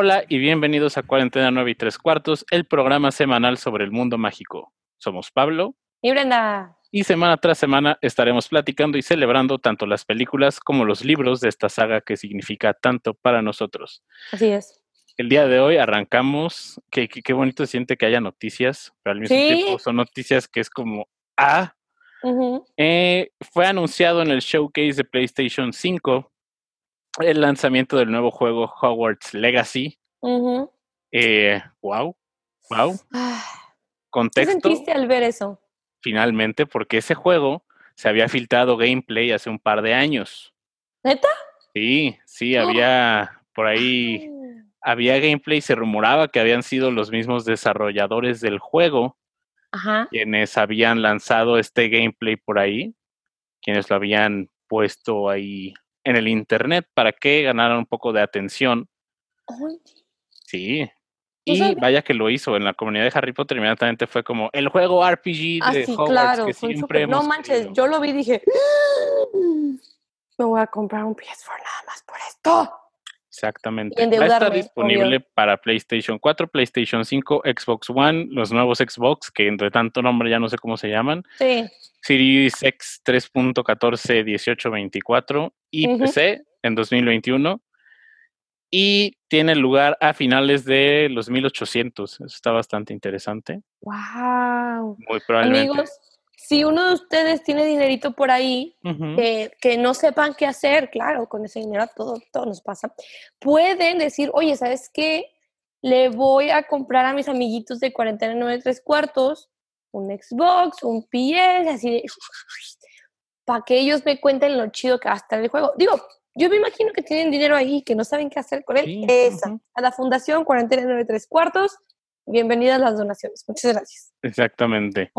Hola y bienvenidos a Cuarentena 9 y 3 cuartos, el programa semanal sobre el mundo mágico. Somos Pablo. Y Brenda. Y semana tras semana estaremos platicando y celebrando tanto las películas como los libros de esta saga que significa tanto para nosotros. Así es. El día de hoy arrancamos, qué, qué, bonito se siente que haya noticias, pero al mismo tiempo son noticias que es como, ah, eh, fue anunciado en el showcase de PlayStation 5 el lanzamiento del nuevo juego Hogwarts Legacy. eh, wow, wow. Contexto. ¿Qué sentiste al ver eso? Finalmente, porque ese juego se había filtrado gameplay hace un par de años. ¿Neta? Sí, sí, había por ahí, había gameplay, se rumoraba que habían sido los mismos desarrolladores del juego quienes habían lanzado este gameplay por ahí, quienes lo habían puesto ahí en el internet para que ganaran un poco de atención. Sí. Y vaya que lo hizo en la comunidad de Harry Potter, inmediatamente fue como el juego RPG ah, de sí, claro, que siempre No manches, yo lo vi y dije, me voy a comprar un PS4 nada más por esto. Exactamente. Va a estar disponible para PlayStation 4, PlayStation 5, Xbox One, los nuevos Xbox, que entre tanto nombre ya no sé cómo se llaman. Sí. Series X 3.14, 18, 24 y PC en 2021. Y tiene lugar a finales de los 1800. Eso está bastante interesante. ¡Wow! Muy probablemente. Amigos, si uno de ustedes tiene dinerito por ahí, que no sepan qué hacer, claro, con ese dinero todo, todo nos pasa, pueden decir, oye, ¿sabes qué? Le voy a comprar a mis amiguitos de 49 tres cuartos un Xbox, un PS, así de... para que ellos me cuenten lo chido que va a estar el juego. Digo, yo me imagino que tienen dinero ahí, que no saben qué hacer con él. Esa, a la Fundación 49 tres cuartos, bienvenidas las donaciones. Muchas gracias. Exactamente.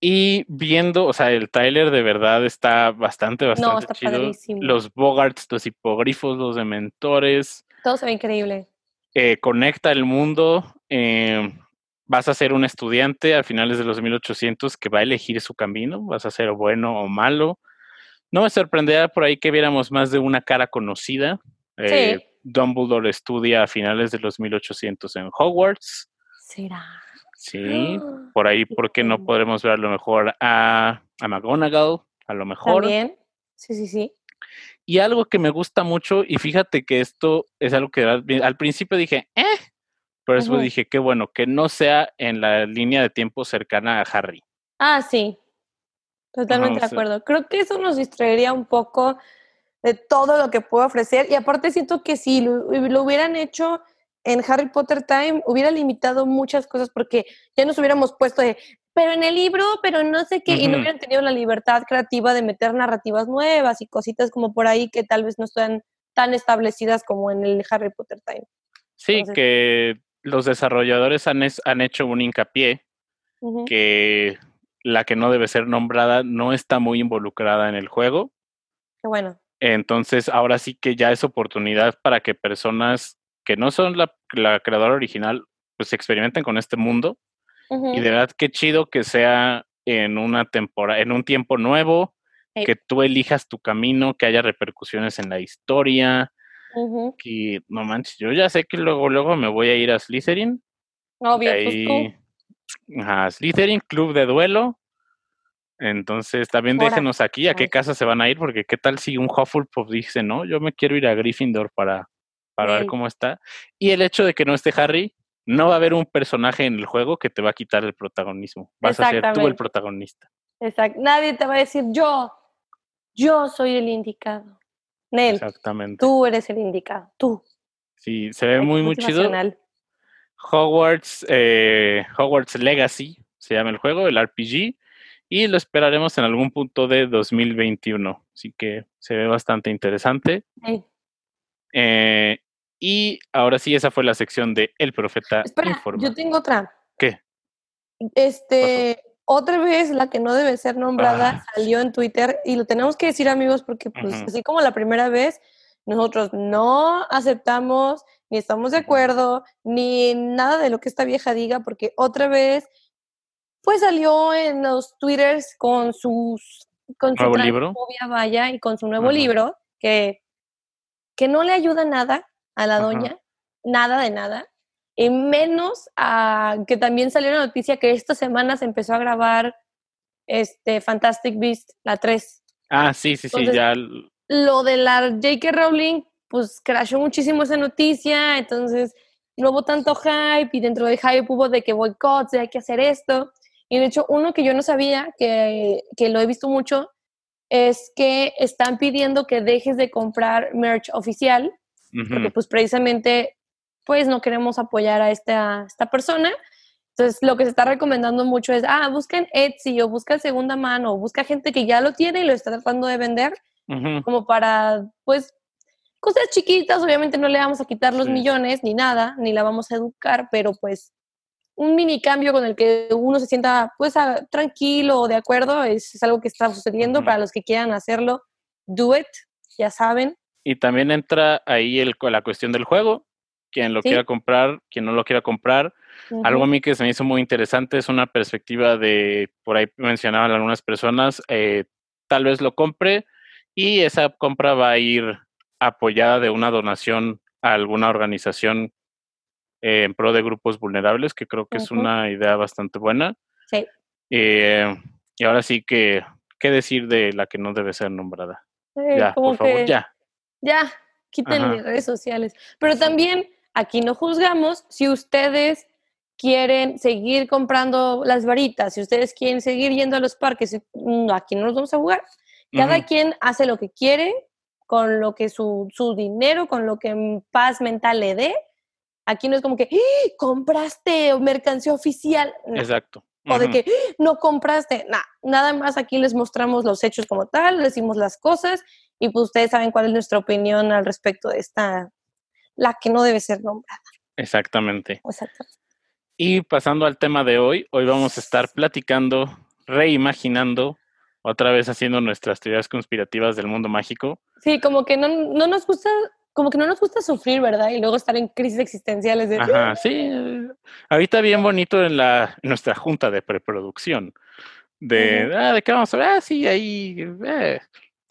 Y viendo, o sea, el trailer de verdad está bastante, bastante no, está chido. Los Bogarts, los hipogrifos, los dementores. Todo se ve increíble. Eh, conecta el mundo. Eh, vas a ser un estudiante a finales de los 1800 que va a elegir su camino. Vas a ser bueno o malo. No me sorprendería por ahí que viéramos más de una cara conocida. Eh, Dumbledore estudia a finales de los 1800 en Hogwarts. ¿Será? Sí, por ahí, ¿por qué no podremos ver a lo mejor a, a McGonagall? A lo mejor. También, sí, sí, sí. Y algo que me gusta mucho, y fíjate que esto es algo que al, principio dije, eh, pero después dije, qué bueno, que no sea en la línea de tiempo cercana a Harry. Ah, sí, totalmente de acuerdo. Creo que eso nos distraería un poco de todo lo que puede ofrecer, y aparte siento que si lo hubieran hecho en Harry Potter Time hubiera limitado muchas cosas porque ya nos hubiéramos puesto de, pero en el libro, pero no sé qué, y no hubieran tenido la libertad creativa de meter narrativas nuevas y cositas como por ahí que tal vez no están tan establecidas como en el Harry Potter Time. Sí, que los desarrolladores han, han hecho un hincapié que la que no debe ser nombrada no está muy involucrada en el juego. Qué bueno. Entonces, ahora sí que ya es oportunidad para que personas que no son la, creadora original, pues experimenten con este mundo. Y de verdad, qué chido que sea en una temporada, en un tiempo nuevo, que tú elijas tu camino, que haya repercusiones en la historia. Que no manches, yo ya sé que luego, luego me voy a ir a Slytherin. Obvio, pues a Slytherin, Club de Duelo. Entonces, también déjenos aquí a qué casa se van a ir, porque qué tal si un Hufflepuff dice, no, yo me quiero ir a Gryffindor para para ver cómo está. Y el hecho de que no esté Harry, no va a haber un personaje en el juego que te va a quitar el protagonismo. Vas a ser tú el protagonista. Exacto. Nadie te va a decir yo, yo soy el indicado. Nel, Exactamente. Tú eres el indicado, tú. Sí, se ve muy, muy chido. Hogwarts, eh, Hogwarts Legacy se llama el juego, el RPG, y lo esperaremos en algún punto de 2021. Así que se ve bastante interesante. Eh, y ahora sí, esa fue la sección de El Profeta Espera, Yo tengo otra. ¿Qué? Este, otra vez la que no debe ser nombrada ah. salió en Twitter y lo tenemos que decir, amigos, porque pues así como la primera vez, nosotros no aceptamos, ni estamos de acuerdo, ni nada de lo que esta vieja diga, porque otra vez, pues salió en los Twitters con sus con su libro? vaya y con su nuevo libro que que no le ayuda nada a la doña, nada de nada. Y menos a que también salió la noticia que esta semana se empezó a grabar este Fantastic Beast, la 3. Ah, sí, sí, sí, ya. Lo de la J.K. Rowling, pues crashó muchísimo esa noticia, entonces no hubo tanto hype y dentro del hype hubo de que boicots, de hay que hacer esto. Y de hecho, uno que yo no sabía, que, que lo he visto mucho, es que están pidiendo que dejes de comprar merch oficial, porque pues precisamente pues no queremos apoyar a esta, esta persona. Entonces, lo que se está recomendando mucho es, ah, busquen Etsy o busca segunda mano o busca gente que ya lo tiene y lo está tratando de vender, como para, pues, cosas chiquitas, obviamente no le vamos a quitar los millones ni nada, ni la vamos a educar, pero pues un mini cambio con el que uno se sienta pues tranquilo o de acuerdo es, algo que está sucediendo para los que quieran hacerlo. Do it, ya saben. Y también entra ahí el, la cuestión del juego. Quien lo quiera comprar, quien no lo quiera comprar. Algo a mí que se me hizo muy interesante es una perspectiva de, por ahí mencionaban algunas personas, eh, tal vez lo compre y esa compra va a ir apoyada de una donación a alguna organización en pro de grupos vulnerables, que creo que es una idea bastante buena. Sí. Eh, y ahora sí que, ¿qué decir de la que no debe ser nombrada? ya, por favor, ya. Ya, quiten mis redes sociales. Pero también aquí no juzgamos si ustedes quieren seguir comprando las varitas, si ustedes quieren seguir yendo a los parques, mm, aquí no nos vamos a jugar. Cada quien hace lo que quiere con lo que su, su dinero, con lo que paz mental le dé Aquí no es como que ¡Ah! compraste mercancía oficial. Exacto. O de que ¡Ah! no compraste. Nah, nada más aquí les mostramos los hechos como tal, decimos las cosas y pues ustedes saben cuál es nuestra opinión al respecto de esta, la que no debe ser nombrada. Exactamente. Exactamente. Y pasando al tema de hoy, hoy vamos a estar platicando, reimaginando, otra vez haciendo nuestras teorías conspirativas del mundo mágico. Sí, como que no, no nos gusta como que no nos gusta sufrir, ¿verdad? Y luego estar en crisis existenciales. De... Ajá, sí. Ahorita bien bonito en la nuestra junta de preproducción. De, ah, ¿de qué vamos a ver? Ah, sí, ahí. Eh.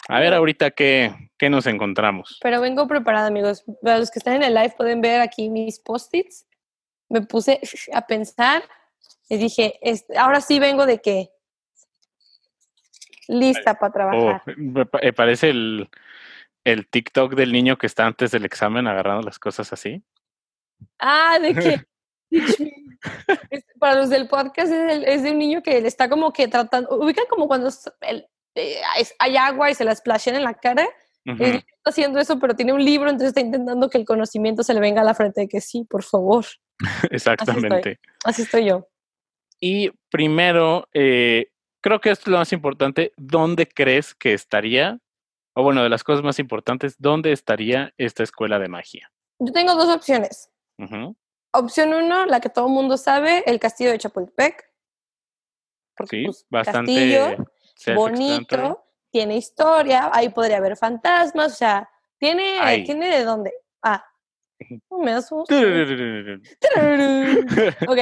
A ver ahorita qué, qué nos encontramos. Pero vengo preparada, amigos. Para los que están en el live pueden ver aquí mis post-its. Me puse a pensar y dije, ahora sí vengo de qué. Lista para oh, trabajar. me parece el, el TikTok del niño que está antes del examen agarrando las cosas así? Ah, de que para los del podcast es, de un niño que le está como que tratando, ubican como cuando eh, hay agua y se la splashan en la cara. está haciendo eso, pero tiene un libro, entonces está intentando que el conocimiento se le venga a la frente de que sí, por favor. Exactamente. Así estoy, yo. Y primero, eh, creo que esto es lo más importante. ¿Dónde crees que estaría o bueno, de las cosas más importantes, ¿dónde estaría esta escuela de magia? Yo tengo dos opciones. Opción uno, la que todo el mundo sabe, el castillo de Chapultepec. sí, pues, bastante bonito, tiene historia, ahí podría haber fantasmas, o sea, tiene, tiene de dónde. Ah, me da ok.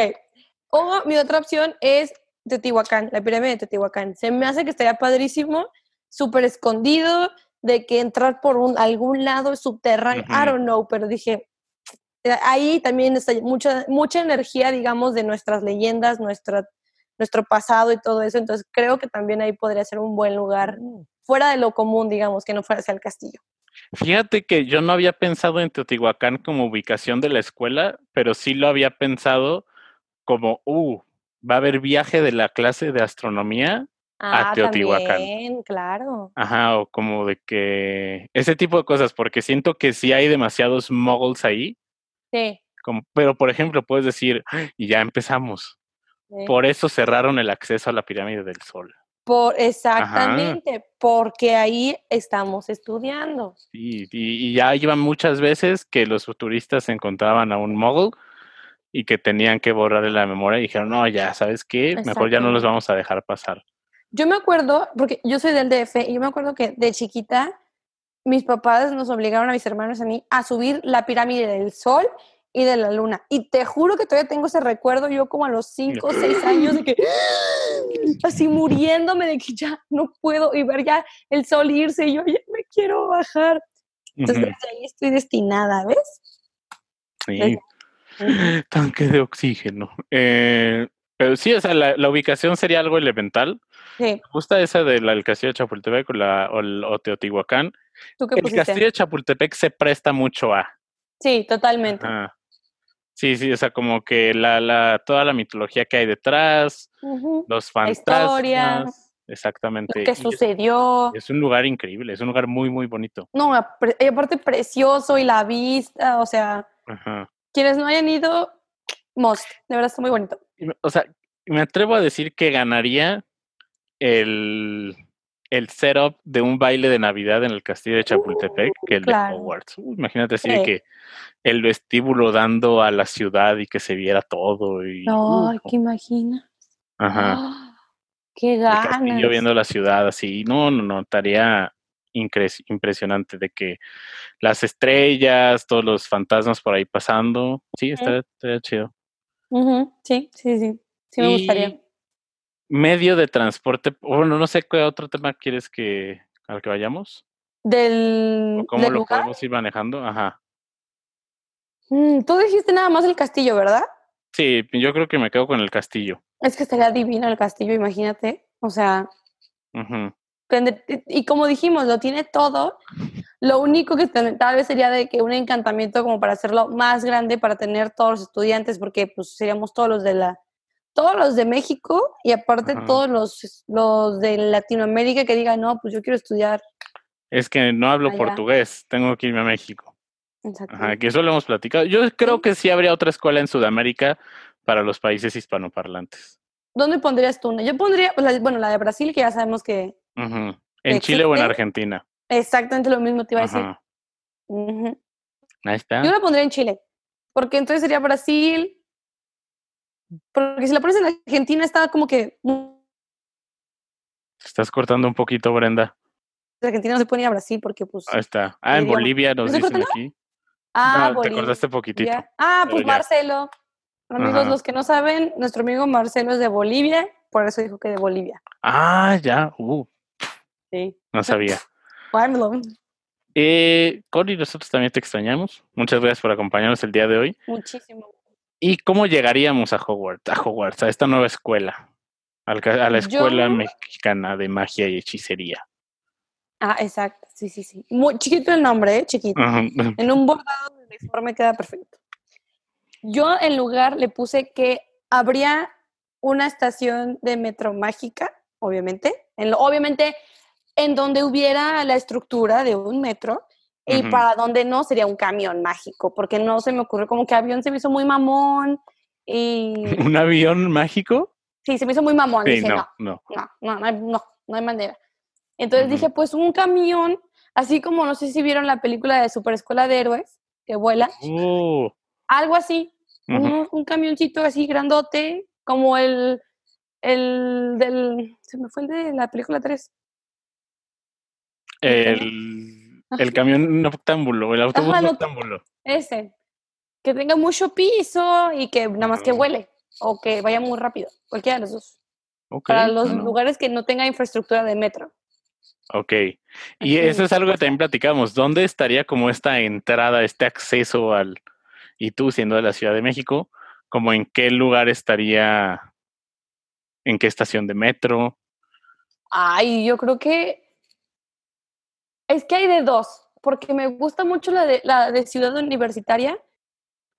O mi otra opción es Teotihuacán, la pirámide de Teotihuacán. Se me hace que estaría padrísimo súper escondido, de que entrar por un, algún lado subterráneo, I don't know, pero dije, eh, ahí también está mucha, mucha energía, digamos, de nuestras leyendas, nuestra, nuestro pasado y todo eso, entonces creo que también ahí podría ser un buen lugar, mm. fuera de lo común, digamos, que no fuera hacia el castillo. Fíjate que yo no había pensado en Teotihuacán como ubicación de la escuela, pero sí lo había pensado como, uh, va a haber viaje de la clase de astronomía ah, Teotihuacán. claro. Ajá, o como de que ese tipo de cosas, porque siento que sí hay demasiados moguls ahí. Sí. Como, pero, por ejemplo, puedes decir, y ya empezamos. Por eso cerraron el acceso a la pirámide del Sol. Por, exactamente, porque ahí estamos estudiando. Sí, y, ya iban muchas veces que los futuristas encontraban a un mogul y que tenían que borrarle la memoria y dijeron, no, ya, ¿sabes qué? Mejor ya no los vamos a dejar pasar. Yo me acuerdo, porque yo soy del DF, y yo me acuerdo que de chiquita mis papás nos obligaron a mis hermanos y a mí a subir la pirámide del sol y de la luna. Y te juro que todavía tengo ese recuerdo, yo como a los 5 o 6 años, de que así muriéndome de que ya no puedo y ver ya el sol irse y yo ya me quiero bajar. Entonces ahí estoy destinada, ¿ves? Sí. Tanque de oxígeno. Eh, pero sí, o sea, la, ubicación sería algo elemental. Sí. Me gusta esa del castillo de Chapultepec o, la, o, Teotihuacán. el castillo de Chapultepec se presta mucho a. Sí, totalmente. Sí, sí, o sea, como que la, la, toda la mitología que hay detrás, los fantasmas. Exactamente. Lo que sucedió. Es, un lugar increíble, es un lugar muy, muy bonito. No, y aparte precioso y la vista, o sea, quienes no hayan ido, most, de verdad está muy bonito. O sea, me atrevo a decir que ganaría el, el setup de un baile de Navidad en el castillo de Chapultepec que el de Hogwarts. imagínate así que el vestíbulo dando a la ciudad y que se viera todo. Y, no, ¿qué imaginas? Ajá. ¡Ah! Qué ganas. Yo viendo la ciudad así, no, no, no, estaría impresionante de que las estrellas, todos los fantasmas por ahí pasando, sí, estaría, chido. Sí, sí, sí, sí me gustaría. Medio de transporte, bueno, no sé qué otro tema quieres que al que vayamos. Del. ¿Cómo lo podemos ir manejando? Ajá. Mm, tú dijiste nada más el castillo, ¿verdad? Sí, yo creo que me quedo con el castillo. Es que estaría divino el castillo, imagínate. O sea. Y como dijimos, lo tiene todo. Lo único que tal vez sería de que un encantamiento como para hacerlo más grande para tener todos los estudiantes, porque pues seríamos todos los de la todos los de México y aparte todos los, los de Latinoamérica que digan, no, pues yo quiero estudiar. Es que no hablo portugués, tengo que irme a México. Exacto. Ajá, que eso lo hemos platicado. Yo creo que sí habría otra escuela en Sudamérica para los países hispanoparlantes. ¿Dónde pondrías tú una? Yo pondría, pues, bueno, la de Brasil, que ya sabemos que... ¿En Chile o en Argentina? Exactamente lo mismo te iba a decir. Ahí está. Yo la pondría en Chile, porque entonces sería Brasil, porque si la pones en Argentina está como que... Estás cortando un poquito, Brenda. Argentina no se pone a Brasil porque pues... Ahí está. Ah, en Bolivia nos dicen aquí. Ah, Te cortaste poquitito. Ah, pues Marcelo. Amigos, los que no saben, nuestro amigo Marcelo es de Bolivia, por eso dijo que de Bolivia. Ah, ya. Uh. Sí. No sabía. eh, Cori, nosotros también te extrañamos. Muchas gracias por acompañarnos el día de hoy. Muchísimo. ¿Y cómo llegaríamos a Hogwarts, a Hogwarts, a esta nueva escuela? A la escuela mexicana de magia y hechicería. Ah, exacto, sí, sí, sí. Muy chiquito el nombre, ¿eh? chiquito. En un bordado de uniforme queda perfecto. Yo en lugar le puse que habría una estación de metro mágica, obviamente, en obviamente en donde hubiera la estructura de un metro y para donde no sería un camión mágico, porque no se me ocurrió como que avión se me hizo muy mamón y... ¿Un avión mágico? Sí, se me hizo muy mamón. no, no, no, no, no, no, hay manera. Entonces dije, pues un camión, así como no sé si vieron la película de Super Escuela de Héroes, que vuela. Oh. Algo así, un, camioncito así grandote, como el, el del, se me fue el de la película 3. El, el camión noctámbulo, el autobús noctámbulo. Ese, que tenga mucho piso y que nada más que vuele o que vaya muy rápido, cualquiera de los dos. Para los lugares que no tenga infraestructura de metro. Ok. Y eso es algo que también platicamos. ¿Dónde estaría como esta entrada, este acceso al... Y tú siendo de la Ciudad de México, como en qué lugar estaría, en qué estación de metro? Ay, yo creo que es que hay de dos, porque me gusta mucho la de, la de Ciudad Universitaria,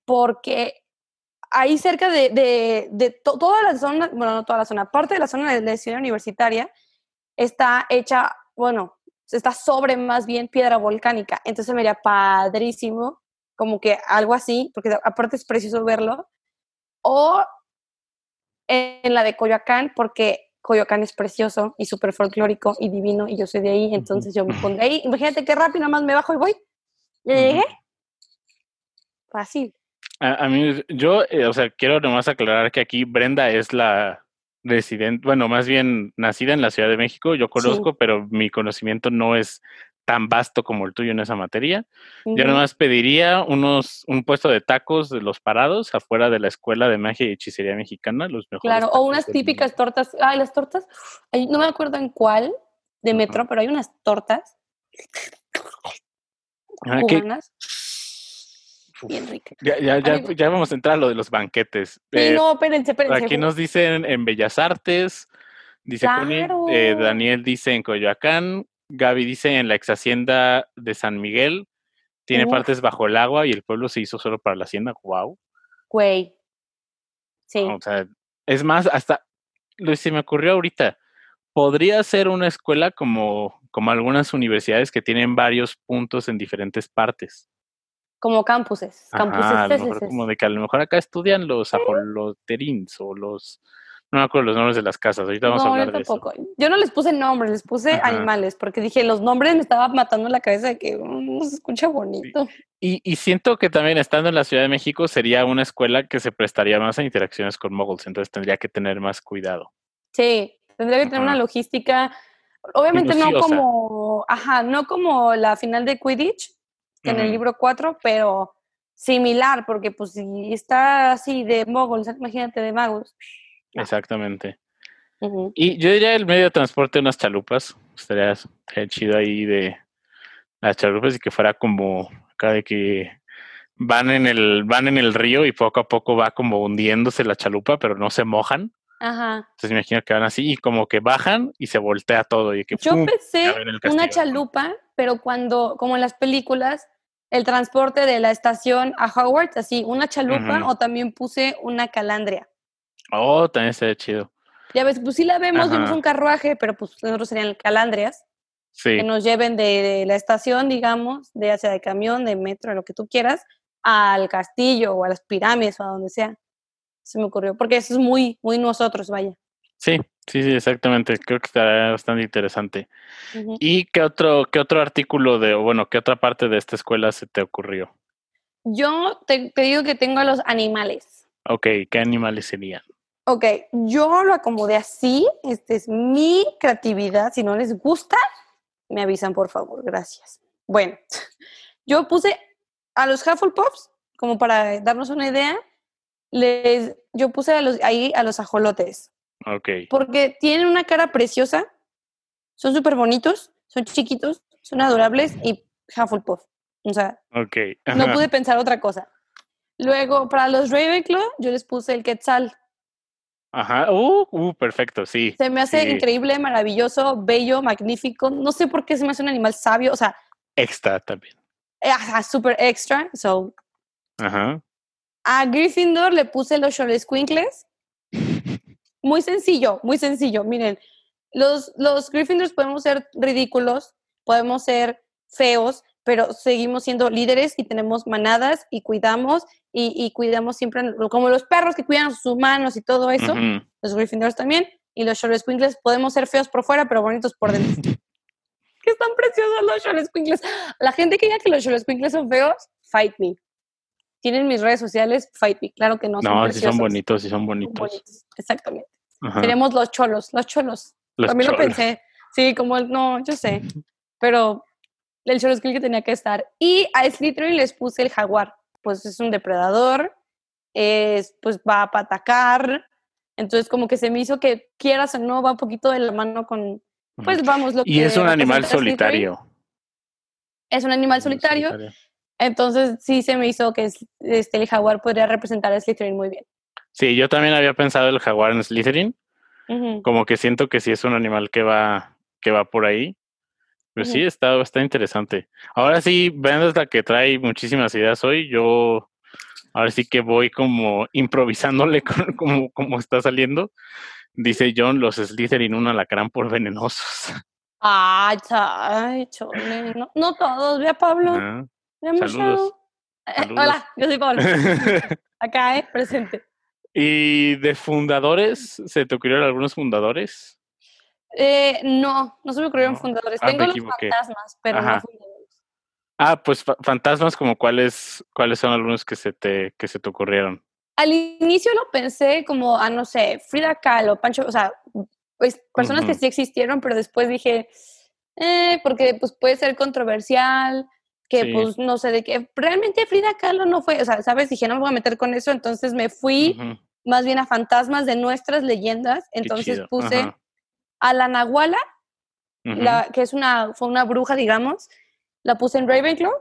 porque ahí cerca de, de, toda la zona, bueno, no toda la zona, parte de la zona de Ciudad Universitaria está hecha bueno, está sobre más bien piedra volcánica. Entonces me haría padrísimo, como que algo así, porque aparte es precioso verlo. O en la de Coyoacán, porque Coyoacán es precioso y súper folclórico y divino, y yo soy de ahí, entonces yo me pondré ahí. Imagínate qué rápido, nada más me bajo y voy. ¿Ya llegué? Fácil. A, mí, yo, eh, o sea, quiero nomás aclarar que aquí Brenda es la, residente, bueno, más bien nacida en la Ciudad de México, yo conozco, pero mi conocimiento no es tan vasto como el tuyo en esa materia. Yo nomás pediría unos, un puesto de tacos de los parados afuera de la Escuela de Magia y Hechicería Mexicana, los mejores. Claro, o unas típicas tortas. Ay, las tortas, no me acuerdo en cuál de metro, pero hay unas tortas. Ah, bien rica. Ya, ya, ya, vamos a entrar a lo de los banquetes. Sí, eh, no, espérense, espérense. Aquí nos dicen en Bellas Artes, dice eh, Daniel dice en Coyoacán, Gaby dice en la ex hacienda de San Miguel, tiene partes bajo el agua y el pueblo se hizo solo para la hacienda. Wow. Güey. Sí. O sea, es más, hasta lo se me ocurrió ahorita. Podría ser una escuela como, como algunas universidades que tienen varios puntos en diferentes partes. Como campuses. campuses a lo mejor como de que a lo mejor acá estudian los ajoloterins o los no me acuerdo los nombres de las casas. Ahorita vamos a hablar de eso. Yo no les puse nombres, les puse animales, porque dije, los nombres me estaba matando la cabeza de que mm, no se escucha bonito. Y, y, siento que también estando en la Ciudad de México sería una escuela que se prestaría más a interacciones con moguls, entonces tendría que tener más cuidado. Sí, tendría que tener una logística, obviamente no como, ajá, no como la final de Quidditch, en el libro 4, pero similar, porque pues si está así de moguls, imagínate de magos. Exactamente. Y yo diría el medio de transporte unas chalupas. Estaría, chido ahí de las chalupas y que fuera como acá de que van en el van en el río y poco a poco va como hundiéndose la chalupa, pero no se mojan. Ajá. Entonces me imagino que van así y como que bajan y se voltea todo y que Yo pensé una chalupa, pero cuando como en las películas el transporte de la estación a Howard, así una chalupa o también puse una calandria. Oh, también sería chido. Ya ves, pues sí la vemos, vemos un carruaje, pero pues nosotros serían calandrias. Sí. Que nos lleven de, la estación, digamos, de hacia de camión, de metro, lo que tú quieras, al castillo o a las pirámides o a donde sea. Se me ocurrió, porque eso es muy, muy nosotros, vaya. Sí, sí, sí, exactamente. Creo que estará bastante interesante. ¿Y qué otro, qué otro artículo de, o bueno, qué otra parte de esta escuela se te ocurrió? Yo te, te digo que tengo a los animales. Ok, ¿qué animales serían? Ok, yo lo acomodé así. Esta es mi creatividad. Si no les gusta, me avisan, por favor. Gracias. Bueno, yo puse a los Hufflepuffs, como para darnos una idea, les, yo puse a los, ahí a los ajolotes. Ok. Porque tienen una cara preciosa, son súper bonitos, son chiquitos, son adorables y Hufflepuff. O sea, okay. no pude pensar otra cosa. Luego, para los Ravenclaw, yo les puse el Quetzal. Ajá, uh, uh, perfecto, sí. Se me hace increíble, maravilloso, bello, magnífico. No sé por qué se me hace un animal sabio, o sea. Extra también. Eh, ajá, super extra, so. Ajá. A Gryffindor le puse los Quinkles. Muy sencillo, muy sencillo. Miren, los, los Gryffindors podemos ser ridículos, podemos ser feos, pero seguimos siendo líderes y tenemos manadas y cuidamos y, cuidamos siempre, como los perros que cuidan a sus humanos y todo eso, los Gryffindors también, y los Short Squinkles podemos ser feos por fuera, pero bonitos por dentro. que están preciosos los Short Squinkles. La gente que diga que los Short Squinkles son feos, fight me. Tienen mis redes sociales, fight me. Claro que no, no son si son bonitos, si son bonitos. Exactamente. Tenemos los cholos, los cholos. También lo pensé. Sí, como el, no, yo sé. Pero el Skill que tenía que estar. Y a Slytherin les puse el jaguar. Pues es un depredador, es, pues va para atacar. Entonces, como que se me hizo que quieras o no, va un poquito de la mano con, pues vamos, lo y es un animal solitario. Es un animal solitario. Entonces, sí se me hizo que este, el jaguar podría representar a Slytherin muy bien. Sí, yo también había pensado el jaguar en Slytherin. Como que siento que sí es un animal que va, que va por ahí. Pues sí, está, interesante. Ahora sí, Brenda la que trae muchísimas ideas hoy. Yo ahora sí que voy como improvisándole como, como está saliendo. Dice John, los Slytherin un alacrán por venenosos. Ay, ay chole. No, no todos, vea Pablo. saludos. Eh, hola, yo soy Pablo. Acá, ¿eh? Presente. ¿Y de fundadores? ¿Se te ocurrieron algunos fundadores? Eh, no, no se me ocurrieron fundadores. Ah, Tengo los fantasmas, pero no fundadores. Ah, pues fantasmas como cuáles, cuáles son algunos que se te, que se te ocurrieron. Al inicio lo pensé como, ah, no sé, Frida Kahlo, Pancho, o sea, pues personas que sí existieron, pero después dije, eh, porque pues puede ser controversial, que pues no sé de qué. Realmente Frida Kahlo no fue, o sea, ¿sabes? Dije, no me voy a meter con eso, entonces me fui más bien a fantasmas de nuestras leyendas, entonces puse a la Nahuala, la, que es una, fue una bruja, digamos, la puse en Ravenclaw.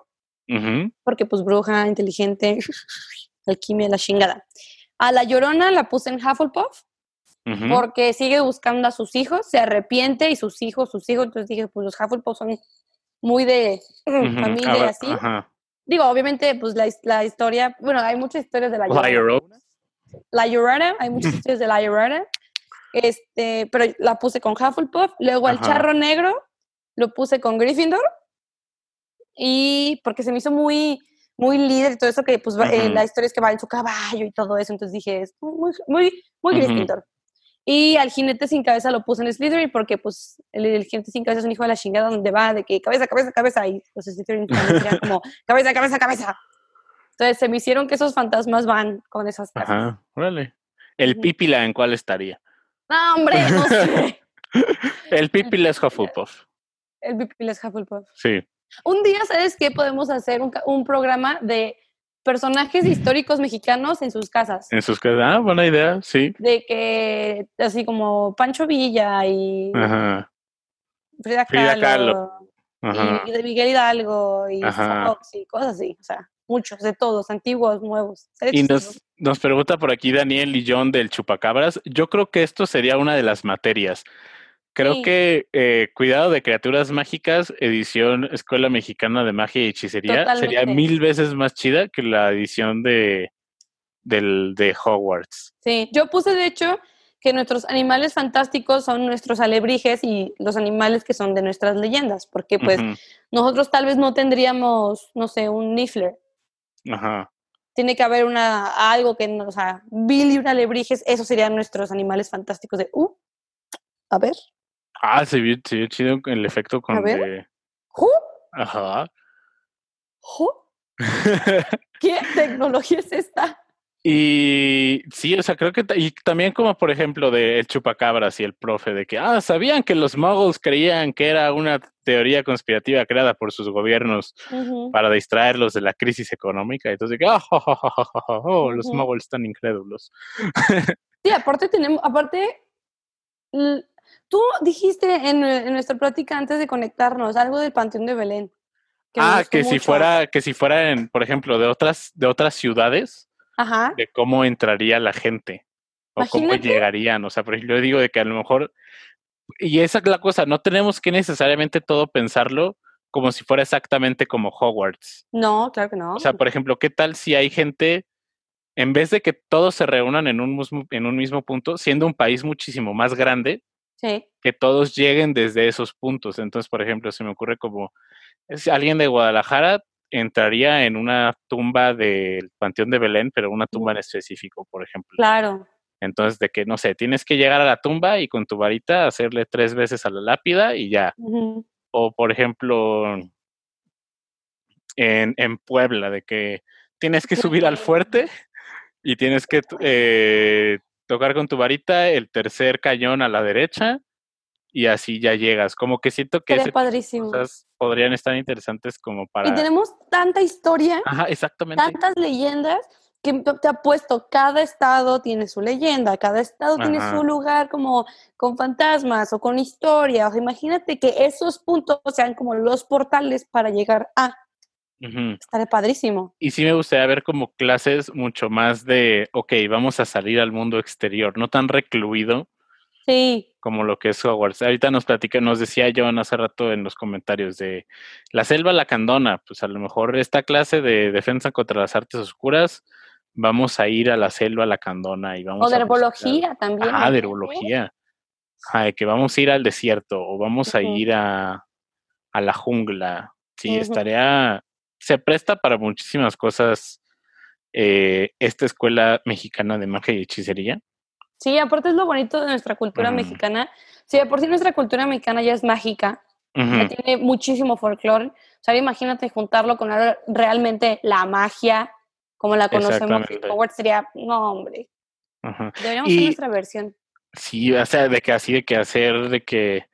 porque pues bruja, inteligente, alquimia, la chingada. A la llorona la puse en Hufflepuff, porque sigue buscando a sus hijos, se arrepiente y sus hijos, sus hijos, entonces dije, pues los Hufflepuff son muy de familia así. Digo, obviamente, pues la, la, historia, bueno, hay muchas historias de la Llorona. La Llorona, hay muchas historias de la Llorona. Este, pero la puse con Hufflepuff. Luego el charro negro lo puse con Gryffindor. Y porque se me hizo muy, muy líder y todo eso, que pues eh, la historia es que va en su caballo y todo eso. Entonces dije, es muy, muy, muy Gryffindor. Y al jinete sin cabeza lo puse en Slytherin porque pues el, jinete sin cabeza es un hijo de la chingada donde va de que cabeza, cabeza, cabeza y los Slytherin como cabeza, cabeza, cabeza. Entonces se me hicieron que esos fantasmas van con esas cosas. Ajá, órale. ¿El Pipila en cuál estaría? No, hombre, no sé. el Pipila es Hufflepuff. El Pipila es Hufflepuff. Sí. Un día, ¿sabes qué? Podemos hacer un, un programa de personajes históricos mexicanos en sus casas. En sus casas, ah, buena idea, sí. De que, así como Pancho Villa y Frida, Kahlo, Y, de Miguel Hidalgo y Fox y cosas así, o sea, muchos, de todos, antiguos, nuevos. Y nos, nos pregunta por aquí Daniel y John del Chupacabras, yo creo que esto sería una de las materias. Creo que eh, Cuidado de Criaturas Mágicas, edición Escuela Mexicana de Magia y Hechicería, sería mil veces más chida que la edición de, del, de Hogwarts. Sí, yo puse de hecho que nuestros animales fantásticos son nuestros alebrijes y los animales que son de nuestras leyendas, porque pues nosotros tal vez no tendríamos, no sé, un Niffler. Ajá. Tiene que haber una, algo que, o sea, Billy y un alebrijes, esos serían nuestros animales fantásticos de, uh, a ver. Ah, se vio, se vio chido el efecto con A ver. Ajá. ¿Qué tecnología es esta? Y sí, o sea, creo que y también como por ejemplo de el chupacabras y el profe de que, ah, sabían que los muggles creían que era una teoría conspirativa creada por sus gobiernos para distraerlos de la crisis económica. Entonces, que, ah, oh, los muggles están incrédulos. Sí, aparte tenemos, aparte Tú dijiste en, nuestra plática antes de conectarnos algo del Panteón de Belén. ah, que si fuera, que si fuera en, por ejemplo, de otras, de otras ciudades, de cómo entraría la gente o cómo llegarían. O sea, por ejemplo, yo digo de que a lo mejor, y esa es la cosa, no tenemos que necesariamente todo pensarlo como si fuera exactamente como Hogwarts. No, claro que no. O sea, por ejemplo, ¿qué tal si hay gente, en vez de que todos se reúnan en un, en un mismo punto, siendo un país muchísimo más grande, que todos lleguen desde esos puntos. Entonces, por ejemplo, se me ocurre como si alguien de Guadalajara entraría en una tumba del Panteón de Belén, pero una tumba en específico, por ejemplo. Claro. Entonces, de que, no sé, tienes que llegar a la tumba y con tu varita hacerle tres veces a la lápida y ya. O, por ejemplo, en, en, Puebla, de que tienes que subir al fuerte y tienes que eh, tocar con tu varita el tercer cañón a la derecha y así ya llegas. Como que siento que esas cosas podrían estar interesantes como para... Y tenemos tanta historia. Ajá, exactamente. Tantas leyendas que te apuesto, cada estado tiene su leyenda, cada estado tiene su lugar como con fantasmas o con historia. O sea, imagínate que esos puntos sean como los portales para llegar a. Estaré padrísimo. Y sí me gustaría ver como clases mucho más de, ok, vamos a salir al mundo exterior, no tan recluido. Sí. Como lo que es Hogwarts. Ahorita nos platica, nos decía John hace rato en los comentarios de la selva lacandona, pues a lo mejor esta clase de defensa contra las artes oscuras, vamos a ir a la selva lacandona y vamos o de herbología también. Ah, de herbología. que vamos a ir al desierto o vamos a ir a, a la jungla. Sí, estaría, se presta para muchísimas cosas eh, esta escuela mexicana de magia y hechicería. Sí, aparte es lo bonito de nuestra cultura mexicana. Sí, por sí nuestra cultura mexicana ya es mágica, tiene muchísimo folclore. O sea, imagínate juntarlo con realmente la magia, como la conocemos. Sería, no, hombre. Deberíamos hacer nuestra versión. Sí, o sea, de que así, de que hacer, de que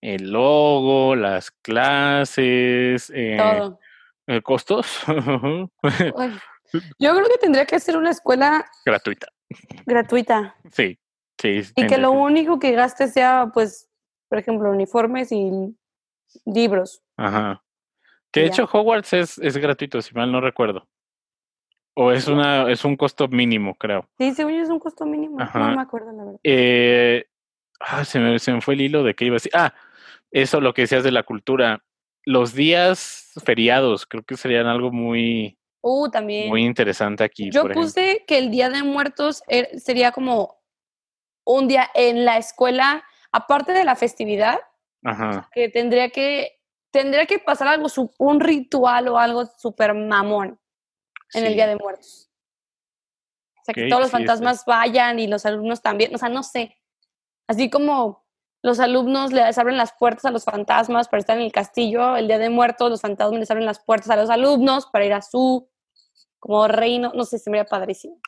el logo, las clases, eh, todo eh, ¿Costos? Yo creo que tendría que ser una escuela gratuita. Gratuita. Sí, sí. Y que lo único que gaste sea, pues, por ejemplo, uniformes y libros. Ajá. Que de hecho Hogwarts es, es gratuito, si mal no recuerdo. O es una es un costo mínimo, creo. Sí, según yo es un costo mínimo. No me acuerdo, la verdad. Eh, ah, se, me, se me fue el hilo de qué iba a decir. Ah, eso lo que decías de la cultura. Los días feriados, creo que serían algo muy, uh, también. muy interesante aquí. Yo puse que el Día de Muertos er, sería como un día en la escuela, aparte de la festividad, que tendría que tendría que pasar algo, un ritual o algo súper mamón en el Día de Muertos. O sea, que todos los fantasmas vayan y los alumnos también, o sea, no sé. Así como los alumnos les abren las puertas a los fantasmas para estar en el castillo, el Día de Muertos los fantasmas les abren las puertas a los alumnos para ir a su como reino, no sé, se me veía padrísimo.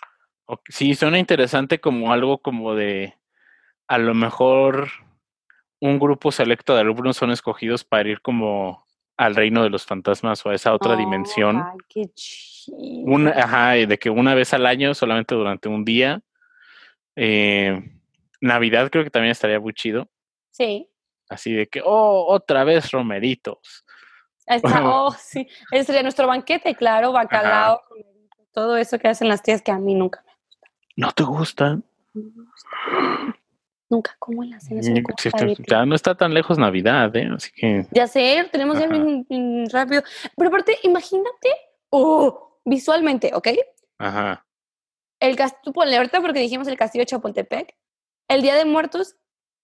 Sí, suena interesante como algo como de a lo mejor un grupo selecto de alumnos son escogidos para ir como al reino de los fantasmas o a esa otra dimensión. Ay, qué chido. Una, ajá, de que una vez al año, solamente durante un día. Eh, Navidad creo que también estaría muy chido. Sí. Así de que, oh, otra vez romeritos. oh, sí. Ese sería nuestro banquete, claro, bacalao, todo eso que hacen las tías que a mí nunca me gustan. ¿No te gustan? No me gustan. Nunca como la cena. Mm, ya no está tan lejos Navidad, ¿eh? Así que. Ya sé, tenemos ya bien, rápido. Pero aparte, imagínate, oh, visualmente, ¿ok? Ajá. El castillo, ponle ahorita porque dijimos el castillo de Chapultepec. El Día de Muertos,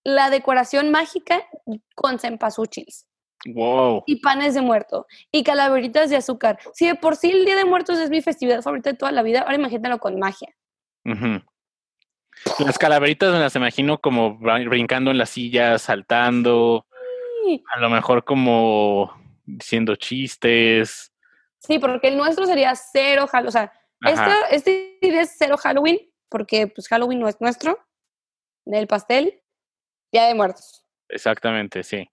la decoración mágica con cempasúchiles. Wow. Y panes de muerto. Y calaveritas de azúcar. Si de por sí el Día de Muertos es mi festividad favorita de toda la vida, ahora imagínalo con magia. Las calaveritas me las imagino como brincando en las sillas, saltando, a lo mejor como diciendo chistes. Sí, porque el nuestro sería cero Halloween. O sea, este, este es cero Halloween, porque pues Halloween no es nuestro. El pastel, Día de Muertos. Exactamente, sí.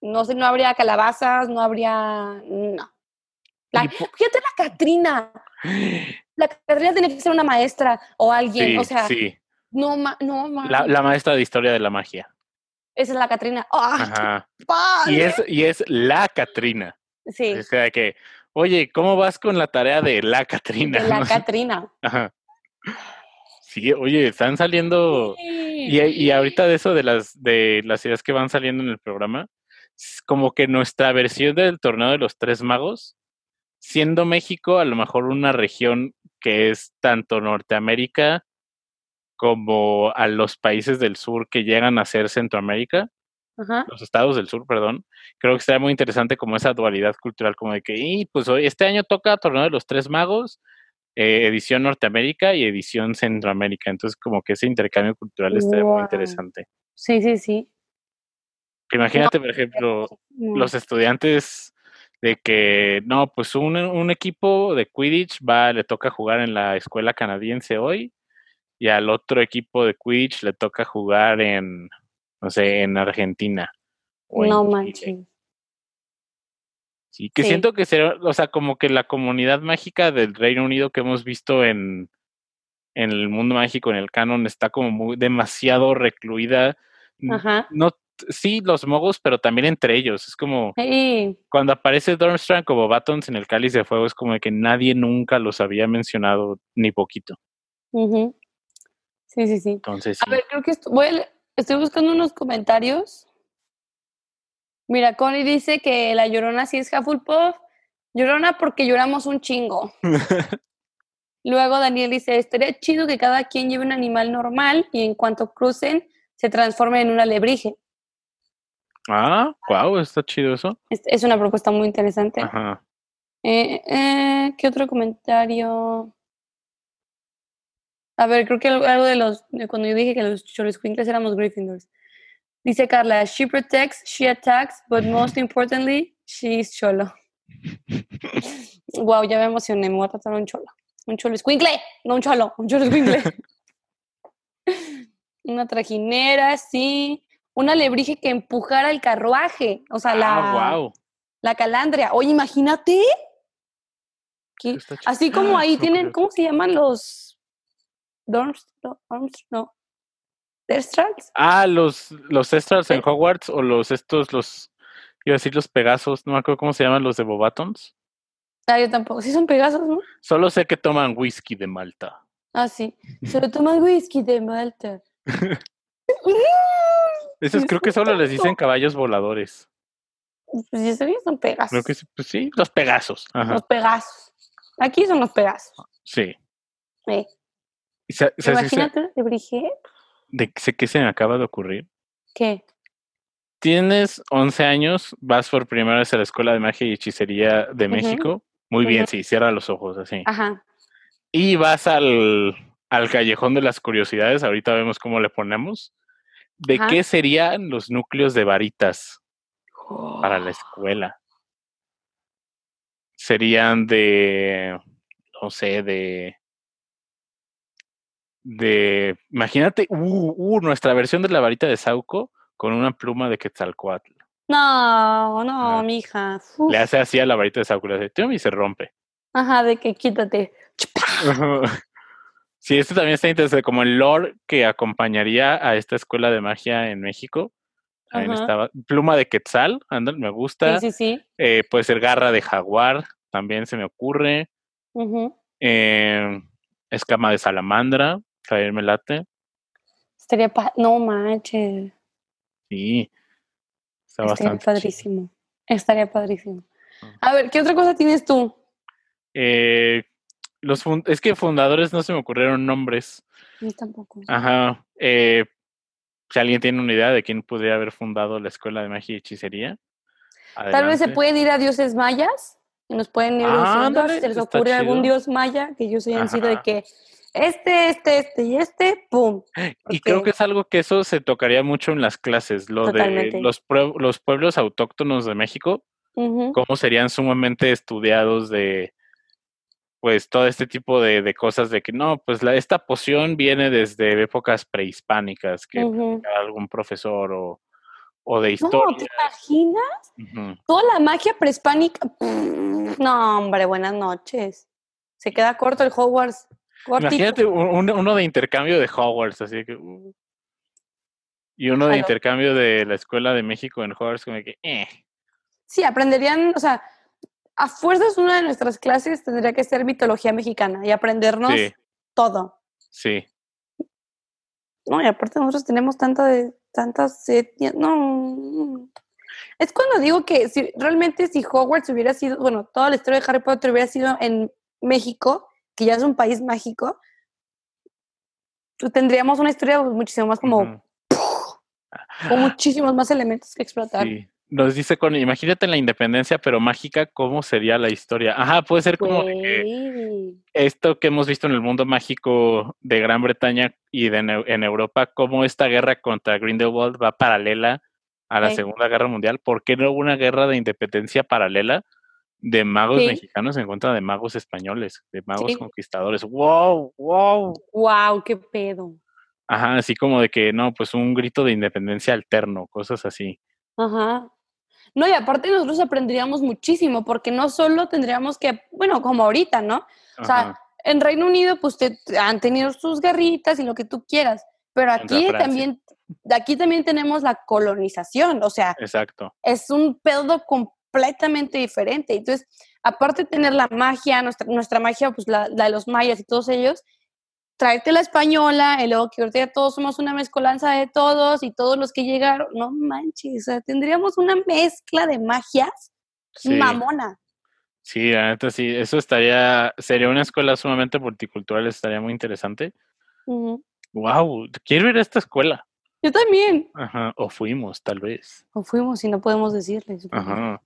No sé, no habría calabazas, no habría. No. fíjate la Catrina. La Catrina tiene que ser una maestra o alguien. o sea, sí. No, no, la, maestra de historia de la magia. Esa es la Catrina. Ajá. Y es, y es la Catrina. Sí. O sea que, oye, ¿cómo vas con la tarea de la Catrina? De la Catrina. Ajá. Sí, oye, están saliendo. Y, y, ahorita de eso de las de las ideas que van saliendo en el programa, como que nuestra versión del torneo de los tres magos, siendo México a lo mejor una región que es tanto Norteamérica como a los países del sur que llegan a ser Centroamérica, los estados del sur, perdón, creo que sería muy interesante como esa dualidad cultural, como de que, y pues hoy, este año toca Torneo de los Tres Magos, eh, edición Norteamérica y edición Centroamérica, entonces como que ese intercambio cultural estaría muy interesante. Sí, sí, sí. Imagínate, por ejemplo, los estudiantes de que, no, pues un, un equipo de Quidditch va, le toca jugar en la escuela canadiense hoy, y al otro equipo de Quidditch le toca jugar en, no sé, en Argentina. no manches. Sí, que siento que será, o sea, como que la comunidad mágica del Reino Unido que hemos visto en, en el mundo mágico, en el canon, está como muy demasiado recluida. Ajá. No, sí, los mogos, pero también entre ellos. Es como cuando aparece Durmstrang como Batons en el Cáliz de Fuego, es como que nadie nunca los había mencionado ni poquito. Sí, sí, sí. Entonces, A ver, creo que voy estoy buscando unos comentarios. Mira, Connie dice que la llorona sí es Hufflepuff. Llorona porque lloramos un chingo. Luego Daniel dice, estaría chido que cada quien lleve un animal normal y en cuanto crucen se transforme en una alebrije. Ah, wow, está chido eso. Es, una propuesta muy interesante. Ajá. Eh, eh, ¿Qué otro comentario? A ver, creo que algo de los, de cuando yo dije que los Choloscuincles éramos Gryffindors. Dice Carla, she protects, she attacks, but most importantly, she is cholo. wow, ya me emocioné, me voy a tratar un cholo. Un cholo escuincle, no un cholo, un cholo escuincle. Una trajinera, sí. Una lebrige que empujara el carruaje. O sea, la, wow. Ah, la calandria. Oye, imagínate. así como ahí tienen, ¿cómo se llaman los no. Ah, los, los Estrals en Hogwarts o los estos, los Iba a decir los Pegasos, no me acuerdo cómo se llaman los de Bobatons. Ah, yo tampoco. Sí son Pegasos, ¿no? Solo sé que toman whisky de Malta. Ah, sí. Solo toman whisky de Malta. Esos creo que solo les dicen caballos voladores. Pues ya son Pegasos. Creo que sí, pues sí, los Pegasos. Los Pegasos. Aquí son los Pegasos. Sí. Sí. Imagínate de Brigitte. ¿De qué se me acaba de ocurrir? ¿Qué? Tienes 11 años, vas por primera vez a la Escuela de Magia y Hechicería de México. Muy bien, sí, cierra los ojos así. Ajá. Y vas al, al Callejón de las Curiosidades, ahorita vemos cómo le ponemos. ¿De qué serían los núcleos de varitas para la escuela? Serían de, no sé, de de, imagínate, uh, uh, nuestra versión de la varita de Sauco con una pluma de Quetzalcoatl. No, no, mi mija. Le hace así a la varita de Sauco, le hace y se rompe. Ajá, de que quítate. Sí, este también está interesante, como el lore que acompañaría a esta escuela de magia en México. También estaba. Pluma de Quetzal, anda, me gusta. Sí, sí, sí. Eh, puede ser garra de jaguar, también se me ocurre. eh, escama de salamandra, Javier me late. Estaría no manches. Sí. Está Estaría padrísimo. Estaría padrísimo. A ver, ¿qué otra cosa tienes tú? Eh, los es que fundadores no se me ocurrieron nombres. Ni tampoco. Ajá. Eh, si alguien tiene una idea de quién podría haber fundado la escuela de magia y hechicería. Tal vez se pueden ir a dioses mayas y nos pueden ir ah, si se les ocurre algún dios maya que ellos hayan sido de que este, este, este y este, ¡pum! Y creo que es algo que eso se tocaría mucho en las clases, lo de los, los pueblos autóctonos de México, cómo serían sumamente estudiados de, pues, todo este tipo de, cosas de que no, pues la, esta poción viene desde épocas prehispánicas, que algún profesor o, o de historia. No, ¿te imaginas? Toda la magia prehispánica. No, hombre, buenas noches. Se queda corto el Hogwarts. Imagínate uno de intercambio de Hogwarts, así que. Uh. y uno de intercambio de la Escuela de México en Hogwarts, como que. Eh. Sí, aprenderían, o sea, a fuerzas una de nuestras clases tendría que ser mitología mexicana y aprendernos todo. Sí. No, y aparte nosotros tenemos tanta de, tantas no. Es cuando digo que si realmente si Hogwarts hubiera sido, bueno, toda la historia de Harry Potter hubiera sido en México, que ya es un país mágico, tendríamos una historia muchísimo más como... Con muchísimos más elementos que explotar. Sí. Nos dice con, imagínate la independencia, pero mágica, ¿cómo sería la historia? Ajá, puede ser como esto que hemos visto en el mundo mágico de Gran Bretaña y de, en Europa, cómo esta guerra contra Grindelwald va paralela a la Segunda Guerra Mundial. ¿Por qué no hubo una guerra de independencia paralela? de magos mexicanos en contra de magos españoles, de magos conquistadores. ¡Wow! ¡Wow! ¡Wow! ¡Qué pedo! Ajá, así como de que, no, pues un grito de independencia alterno, cosas así. Ajá. No, y aparte nosotros aprenderíamos muchísimo, porque no solo tendríamos que, bueno, como ahorita, ¿no? O sea, en Reino Unido, pues te, han tenido sus guerritas y lo que tú quieras, pero aquí también, aquí también tenemos la colonización, o sea, Exacto. es un pedo completamente diferente. Entonces, aparte de tener la magia, nuestra, nuestra magia, pues la, de los mayas y todos ellos, traerte la española, y luego que ahorita todos somos una mezcolanza de todos y todos los que llegaron, no manches, o sea, tendríamos una mezcla de magias mamona. Sí, sí, eso estaría, sería una escuela sumamente multicultural, estaría muy interesante. Wow, quiero ir a esta escuela. Yo también. Ajá, o fuimos, tal vez. O fuimos y no podemos decirles. Ajá.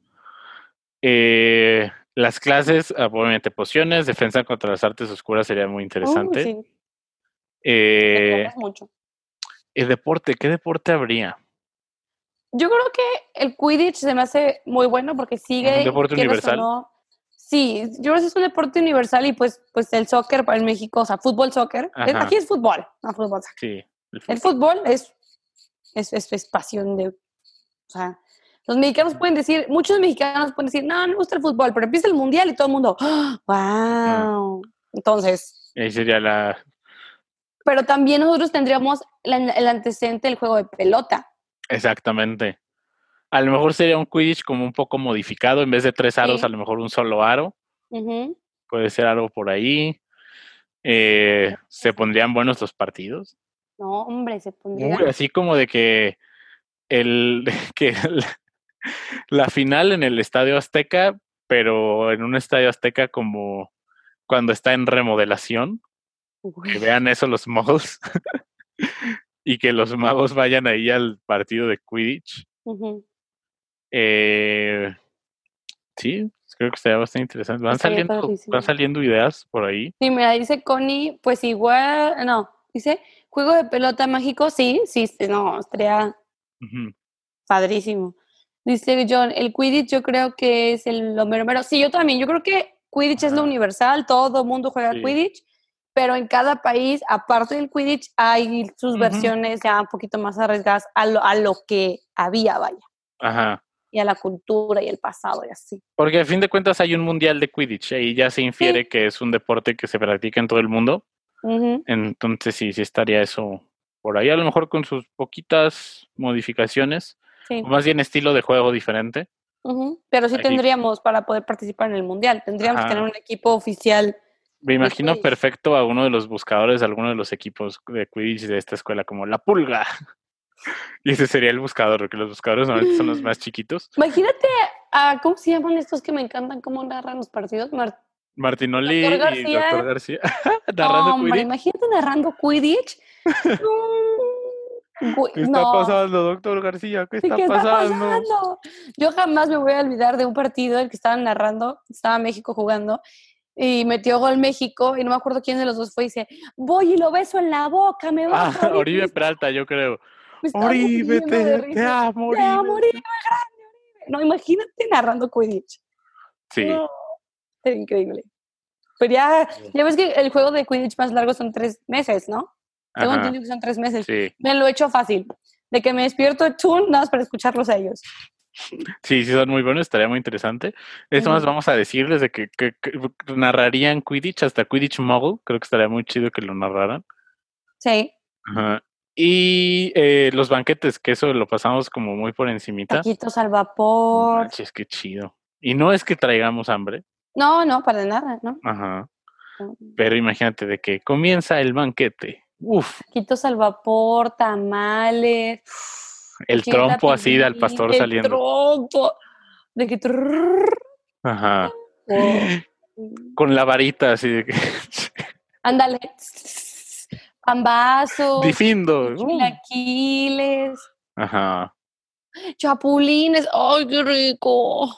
Eh, las clases, ah, obviamente, pociones, defensa contra las artes oscuras sería muy interesante. sí. Eh, mucho. El deporte, ¿qué deporte habría? Yo creo que el Quidditch se me hace muy bueno porque sigue. ¿Un deporte universal? sí, yo creo que es un deporte universal y pues, pues el soccer para el México, o sea, fútbol, soccer. Aquí es fútbol, no fútbol, soccer. Sí. El fútbol, es, es, es, pasión de. O sea, los mexicanos pueden decir, muchos mexicanos pueden decir, no, no me gusta el fútbol, pero empieza el mundial y todo el mundo, ¡wow! Entonces. Ahí sería la. Pero también nosotros tendríamos el antecedente del juego de pelota. Exactamente. A lo mejor sería un Quidditch como un poco modificado, en vez de tres aros, a lo mejor un solo aro. Puede ser algo por ahí. Eh, ¿Se pondrían buenos los partidos? No, hombre, se pondrían. así como de que el que la final en el Estadio Azteca, pero en un Estadio Azteca como cuando está en remodelación. Que vean eso los magos. y que los magos vayan ahí al partido de Quidditch. eh, sí, creo que sería bastante interesante. Van saliendo, van saliendo ideas por ahí. Sí, mira, dice Connie, pues igual, no, dice, juego de pelota mágico, sí, sí, no, estaría padrísimo. Dice John, el Quidditch yo creo que es el, lo mero mero. Sí, yo también, yo creo que Quidditch es lo universal, todo mundo juega Quidditch, pero en cada país, aparte del Quidditch, hay sus versiones ya un poquito más arriesgadas a lo, a lo que había, vaya. Ajá. Y a la cultura y el pasado y así. Porque a fin de cuentas hay un mundial de Quidditch y ya se infiere que es un deporte que se practica en todo el mundo. Entonces sí, sí estaría eso por ahí, a lo mejor con sus poquitas modificaciones, más bien estilo de juego diferente. Pero sí tendríamos para poder participar en el mundial, tendríamos que tener un equipo oficial. Me imagino perfecto a uno de los buscadores de alguno de los equipos de Quidditch de esta escuela, como la pulga. Y ese sería el buscador, porque los buscadores normalmente son los más chiquitos. Imagínate a, ¿cómo se llaman estos que me encantan? ¿Cómo narran los partidos? Martinoli y Doctor García. narrando Quidditch. imagínate narrando Quidditch. ¿Qué está pasando, doctor García? ¿Qué, está, pasando? Yo jamás me voy a olvidar de un partido el que estaban narrando, estaba México jugando, y metió gol México, y no me acuerdo quién de los dos fue, y dice, voy y lo beso en la boca, me va ah, Oribe Peralta, yo creo. Oribe, te, te, amo, Oribe. Te amo, Oribe, grande, No, imagínate narrando Quidditch. Sí. es increíble. Pero ya, ya ves que el juego de Quidditch más largo son tres meses, ¿no? Tengo entendido que son tres meses. Me lo he hecho fácil. De que me despierto tú, nada más para escucharlos a ellos. Sí, sí, son muy buenos, estaría muy interesante. Eso más vamos a decirles de que, narrarían Quidditch hasta Quidditch Muggle. Creo que estaría muy chido que lo narraran. Sí. Ajá. Y eh, los banquetes, que eso lo pasamos como muy por encimita. Taquitos al vapor. es que chido. Y no es que traigamos hambre. No, no, para nada, ¿no? Ajá. Pero imagínate de que comienza el banquete Uf. Quitos al vapor, tamales. El trompo así del pastor el saliendo. Trompo. De que. Ajá. Con la varita así de que. Ándale. Pambazos. Difindo. Chilaquiles. Ajá. Chapulines. ¡Ay, qué rico!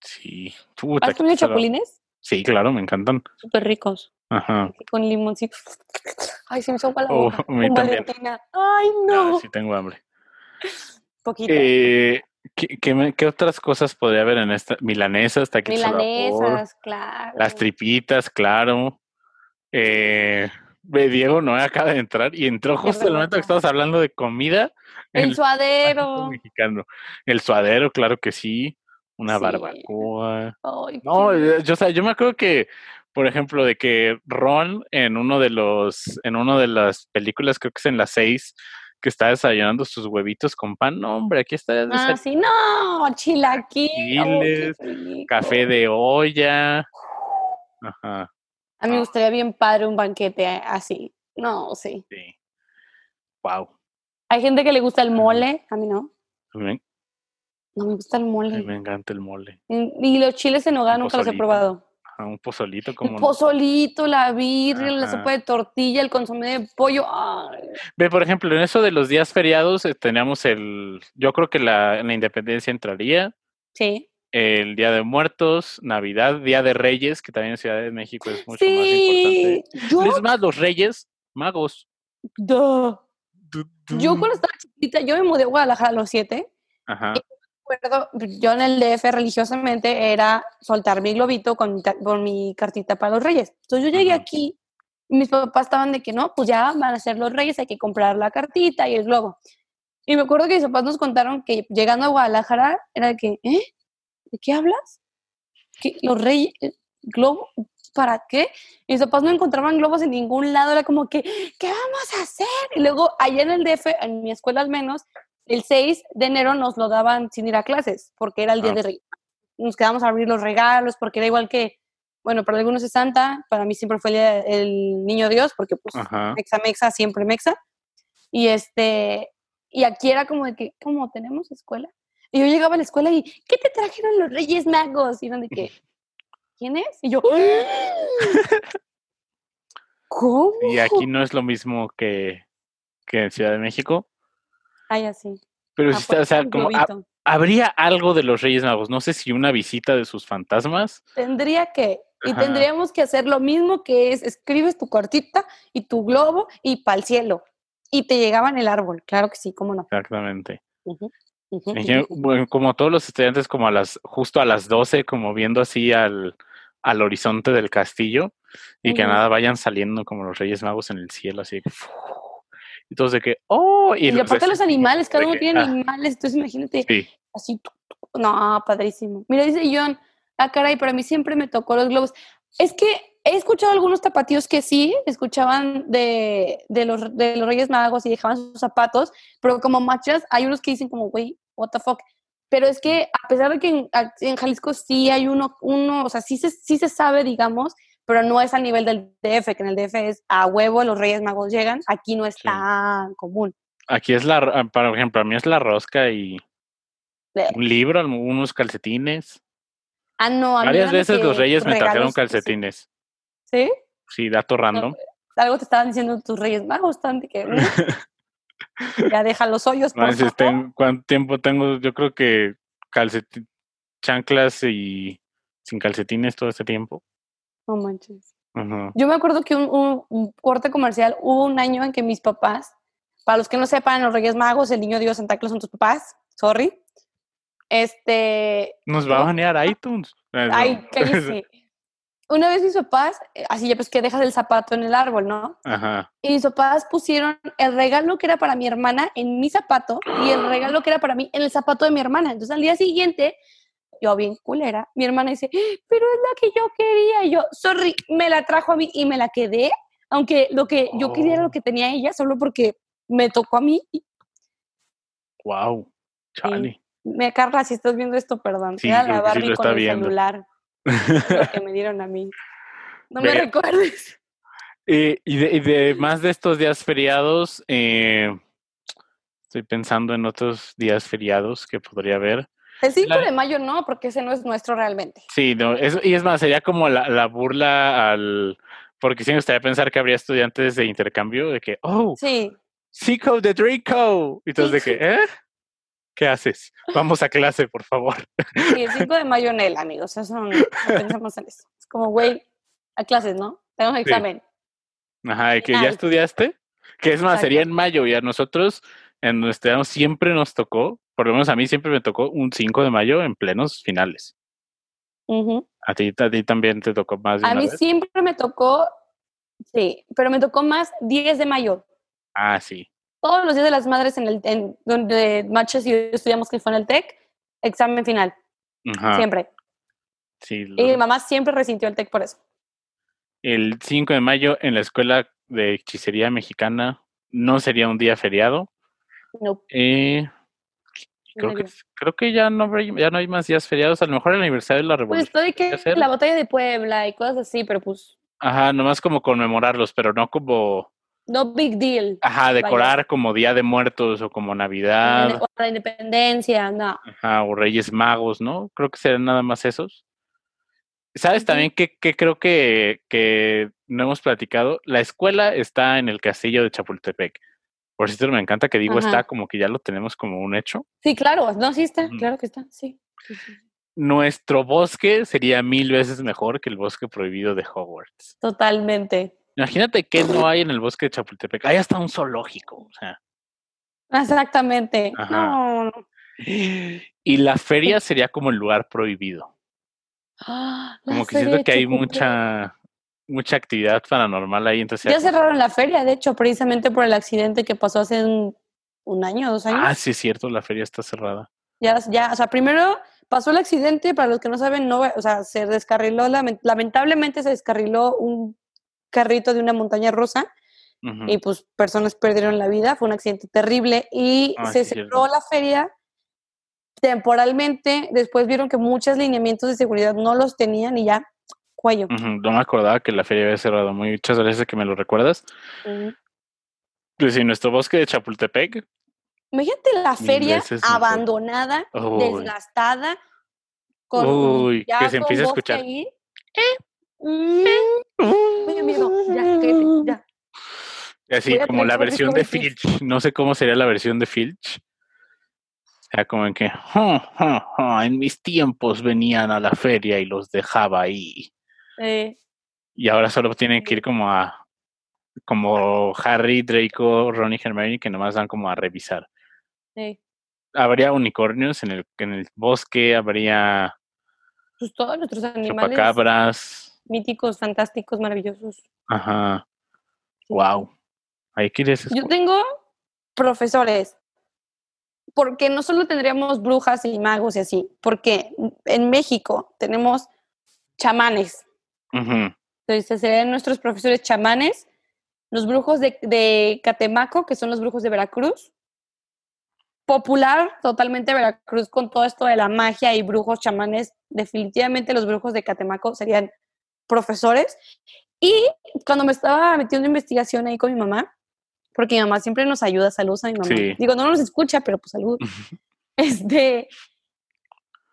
Sí. ¿Has comido chapulines? Sí, claro, me encantan. Súper ricos. Ajá. Con limoncito. Ay, se me sopa la oh, boca. Con Valentina. Ay, no. sí tengo hambre. Poquito. Eh, ¿qué, otras cosas podría haber en esta? Milanesas, taquitos Milanesas, claro. Las tripitas, claro. Eh, Diego no acaba de entrar y entró justo en el momento que estabas hablando de comida. El, suadero. Mexicano. El suadero, claro que sí. Una barbacoa. no, yo, o sea, yo me acuerdo que por ejemplo, de que Ron en uno de los, en una de las películas, creo que es en las seis, que está desayunando sus huevitos con pan. No, hombre, aquí está. Ah, sí, no, chilaquiles, café de olla. Ajá. A mí me gustaría bien padre un banquete así. No, sí. Sí. Wow. Hay gente que le gusta el mole, a mí no. ¿También? No me gusta el mole. me encanta el mole. Y los chiles en hogar nunca los he probado un pozolito como. El pozolito, la birria, la sopa de tortilla, el consomé de pollo. Ve, por ejemplo, en eso de los días feriados eh, teníamos el. Yo creo que la, la independencia entraría. Sí. El Día de Muertos, Navidad, Día de Reyes, que también en Ciudad de México es mucho más importante. Yo... Es más, los Reyes Magos. Yo cuando estaba chiquita, yo me mudé a Guadalajara a los siete. Ajá yo en el DF religiosamente era soltar mi globito con, mi cartita para los reyes. Entonces yo llegué aquí y mis papás estaban de que no, pues ya van a ser los reyes, hay que comprar la cartita y el globo. Y me acuerdo que mis papás nos contaron que llegando a Guadalajara era de que, ¿eh? ¿De qué hablas? ¿Qué? ¿Los reyes? ¿Globo? ¿Para qué? Y mis papás no encontraban globos en ningún lado, era como que, ¿qué vamos a hacer? Y luego allá en el DF, en mi escuela al menos, el 6 de enero nos lo daban sin ir a clases, porque era el día ah. de Reyes. Nos quedamos a abrir los regalos, porque era igual que, bueno, para algunos es Santa, para mí siempre fue el, niño Dios, porque pues mexa mexa, siempre mexa. Y este, y aquí era como de que, ¿cómo tenemos escuela? Y yo llegaba a la escuela y, ¿qué te trajeron los Reyes Magos? Y eran de que, ¿quién es? Y yo, ¿cómo? Y aquí no es lo mismo que, que en Ciudad de México. Ay, así. Pero si está, o sea, como, habría algo de los Reyes Magos. No sé si una visita de sus fantasmas. Tendría que, y tendríamos que hacer lo mismo que es, escribes tu cartita y tu globo y para el cielo. Y te llegaba en el árbol, claro que sí, cómo no. Exactamente. bueno, como todos los estudiantes, como a las, justo a las 12, como viendo así al, al horizonte del castillo, y que nada vayan saliendo como los Reyes Magos en el cielo, así. Y todos de que, oh, y, y aparte los animales, cada uno tiene ah. animales, entonces imagínate, así, no, padrísimo. Mira, dice John, ah, caray, para mí siempre me tocó los globos. Es que he escuchado algunos tapatíos que sí, escuchaban de, de, los, de los Reyes Magos y dejaban sus zapatos, pero como machas, hay unos que dicen como, güey, what the fuck. Pero es que a pesar de que en, en, Jalisco sí hay uno, uno, o sea, sí se, sí se sabe, digamos, pero no es a nivel del DF, que en el DF es a huevo, los Reyes Magos llegan, aquí no es tan común. Aquí es la, ah, por ejemplo, a mí es la rosca y un libro, unos calcetines. Ah, no, a Varias veces los Reyes me trajeron calcetines. ¿Sí? Sí, dato random. algo te estaban diciendo tus Reyes Magos, tanto que ya deja los hoyos. Por ¿Cuánto tiempo tengo? Yo creo que calcetín, chanclas y sin calcetines todo ese tiempo. No manches. Yo me acuerdo que un, un, corte comercial hubo un año en que mis papás, para los que no sepan, los Reyes Magos, el niño Dios, Santa Claus son tus papás, sorry. Este. Nos va a banear iTunes. Ay, sí. Una vez mis papás, eh, así ya pues que dejas el zapato en el árbol, ¿no? Ajá. Y mis papás pusieron el regalo que era para mi hermana en mi zapato y el regalo que era para mí en el zapato de mi hermana. Entonces al día siguiente yo bien culera, mi hermana dice, pero es la que yo quería. Y yo, sorry, me la trajo a mí y me la quedé, aunque lo que yo quería era lo oh. que tenía ella, solo porque me tocó a mí. Wow, Charlie. Me Carla, si estás viendo esto, perdón. Sí, a la Barbie con el celular. lo que me dieron a mí. No me recuerdes. Eh, y, de, más de estos días feriados, eh, estoy pensando en otros días feriados que podría haber. El 5 de mayo no, porque ese no es nuestro realmente. Sí, no, y es más, sería como la, burla al... Porque sí me gustaría pensar que habría estudiantes de intercambio de que, oh, sí. Cico de Draco. Y entonces de que, ¿eh? ¿Qué haces? Vamos a clase, por favor. Sí, el 5 de mayo en él, amigos. Eso no, pensamos en eso. Es como, güey, a clases, ¿no? Tenemos examen. Ajá, y que ya estudiaste. Que es más, sería en mayo y a nosotros en nuestro siempre nos tocó por lo menos a mí siempre me tocó un 5 de mayo en plenos finales. a, ti, a ti también te tocó más. De a mí siempre me tocó, sí, pero me tocó más 10 de mayo. Ah, sí. Todos los días de las madres en el en, donde Matches y yo estudiamos que fue en el TEC, examen final. Siempre. Sí, Y mi mamá siempre resintió el TEC por eso. El 5 de mayo en la escuela de hechicería mexicana no sería un día feriado. No. Eh, Creo que, creo que ya no, ya no hay más días feriados. A lo mejor el aniversario de la Revolución. Pues estoy que la batalla de Puebla y cosas así, pero pues. Ajá, nomás como conmemorarlos, pero no como. No big deal. Ajá, decorar como Día de Muertos o como Navidad. O la Independencia, no. Ajá, o Reyes Magos, ¿no? Creo que serán nada más esos. ¿Sabes también que, que creo que, que no hemos platicado? La escuela está en el castillo de Chapultepec. Por cierto, me encanta que digo está como que ya lo tenemos como un hecho. Sí, claro, no, sí está, claro que está, sí. Nuestro bosque sería mil veces mejor que el bosque prohibido de Hogwarts. Totalmente. Imagínate que no hay en el bosque de Chapultepec. Hay hasta un zoológico, o sea. Exactamente. Y la feria sería como el lugar prohibido. ¡Ah! como que siento que hay mucha mucha actividad paranormal ahí. Entonces ya cerraron la feria, de hecho, precisamente por el accidente que pasó hace un, año, dos años. Ah, sí, es cierto, la feria está cerrada. Ya, ya, o sea, primero pasó el accidente, para los que no saben, no, o sea, se descarriló, lamentablemente se descarriló un carrito de una montaña rusa y pues personas perdieron la vida, fue un accidente terrible y ah, se cerró la feria temporalmente, después vieron que muchos lineamientos de seguridad no los tenían y ya, cuello. No me acordaba que la feria había cerrado, muchas gracias que me lo recuerdas. Pues en nuestro bosque de Chapultepec. Imagínate la feria abandonada, desgastada, con Uy, que se empieza a escuchar. Ya, ya. Así como la versión de Filch. No sé cómo sería la versión de Filch. O sea, como en que en mis tiempos venían a la feria y los dejaba ahí. Y ahora solo tienen que ir como a como Harry, Draco, Ron y Hermione que nomás dan como a revisar. Habría unicornios en el, en el bosque, habría pues todos nuestros animales. Chupacabras. Míticos, fantásticos, maravillosos. Ajá. Wow. Ahí quieres. Yo tengo profesores. Porque no solo tendríamos brujas y magos y así, porque en México tenemos chamanes. Entonces serían nuestros profesores chamanes, los brujos de, de Catemaco, que son los brujos de Veracruz, popular totalmente Veracruz con todo esto de la magia y brujos chamanes. Definitivamente los brujos de Catemaco serían profesores. Y cuando me estaba metiendo en investigación ahí con mi mamá, porque mi mamá siempre nos ayuda, saludos a mi mamá. Digo, no nos escucha, pero pues salud. este,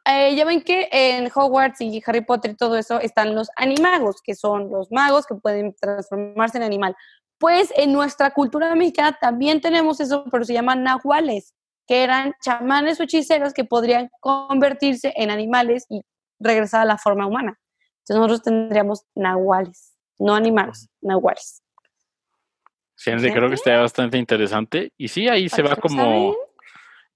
eh, ya ven que en Hogwarts y Harry Potter y todo eso están los animagos, que son los magos que pueden transformarse en animal. Pues en nuestra cultura mexicana también tenemos eso, pero se llaman nahuales que eran chamanes o hechiceros que podrían convertirse en animales y regresar a la forma humana. Entonces nosotros tendríamos nahuales, no animales, nahuales. Sí, creo que está bastante interesante. Y sí, ahí se va como...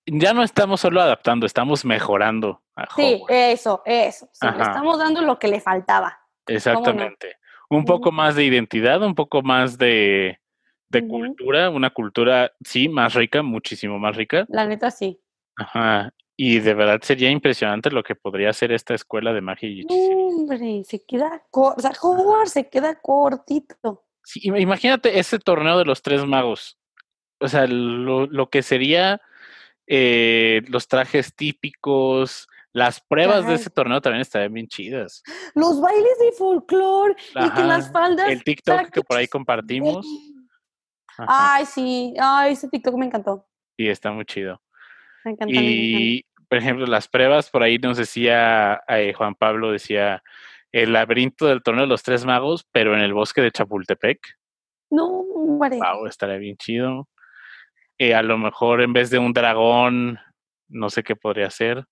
Ya no estamos solo adaptando, estamos mejorando. A sí, eso, eso. estamos dando lo que le faltaba. Exactamente. Un poco más de identidad, un poco más de, de cultura, una cultura, sí, más rica, muchísimo más rica. La neta, sí. Ajá. Y de verdad sería impresionante lo que podría ser esta escuela de magia y hechicería. Hombre, se queda, o sea, Hogwarts se queda cortito. Sí, imagínate ese torneo de los tres magos. O sea, lo, lo que sería eh, los trajes típicos, las pruebas de ese torneo también estarían bien chidas. Los bailes de folclore y que las faldas. El TikTok que por ahí compartimos. Ay, sí, ay, ese TikTok me encantó. Sí, está muy chido. Me encantó. Y, por ejemplo, las pruebas, por ahí nos decía eh, Juan Pablo, decía el laberinto del torneo de los tres magos, pero en el bosque de Chapultepec. No, vale. Wow, estaría bien chido. Eh, a lo mejor en vez de un dragón, no sé qué podría ser.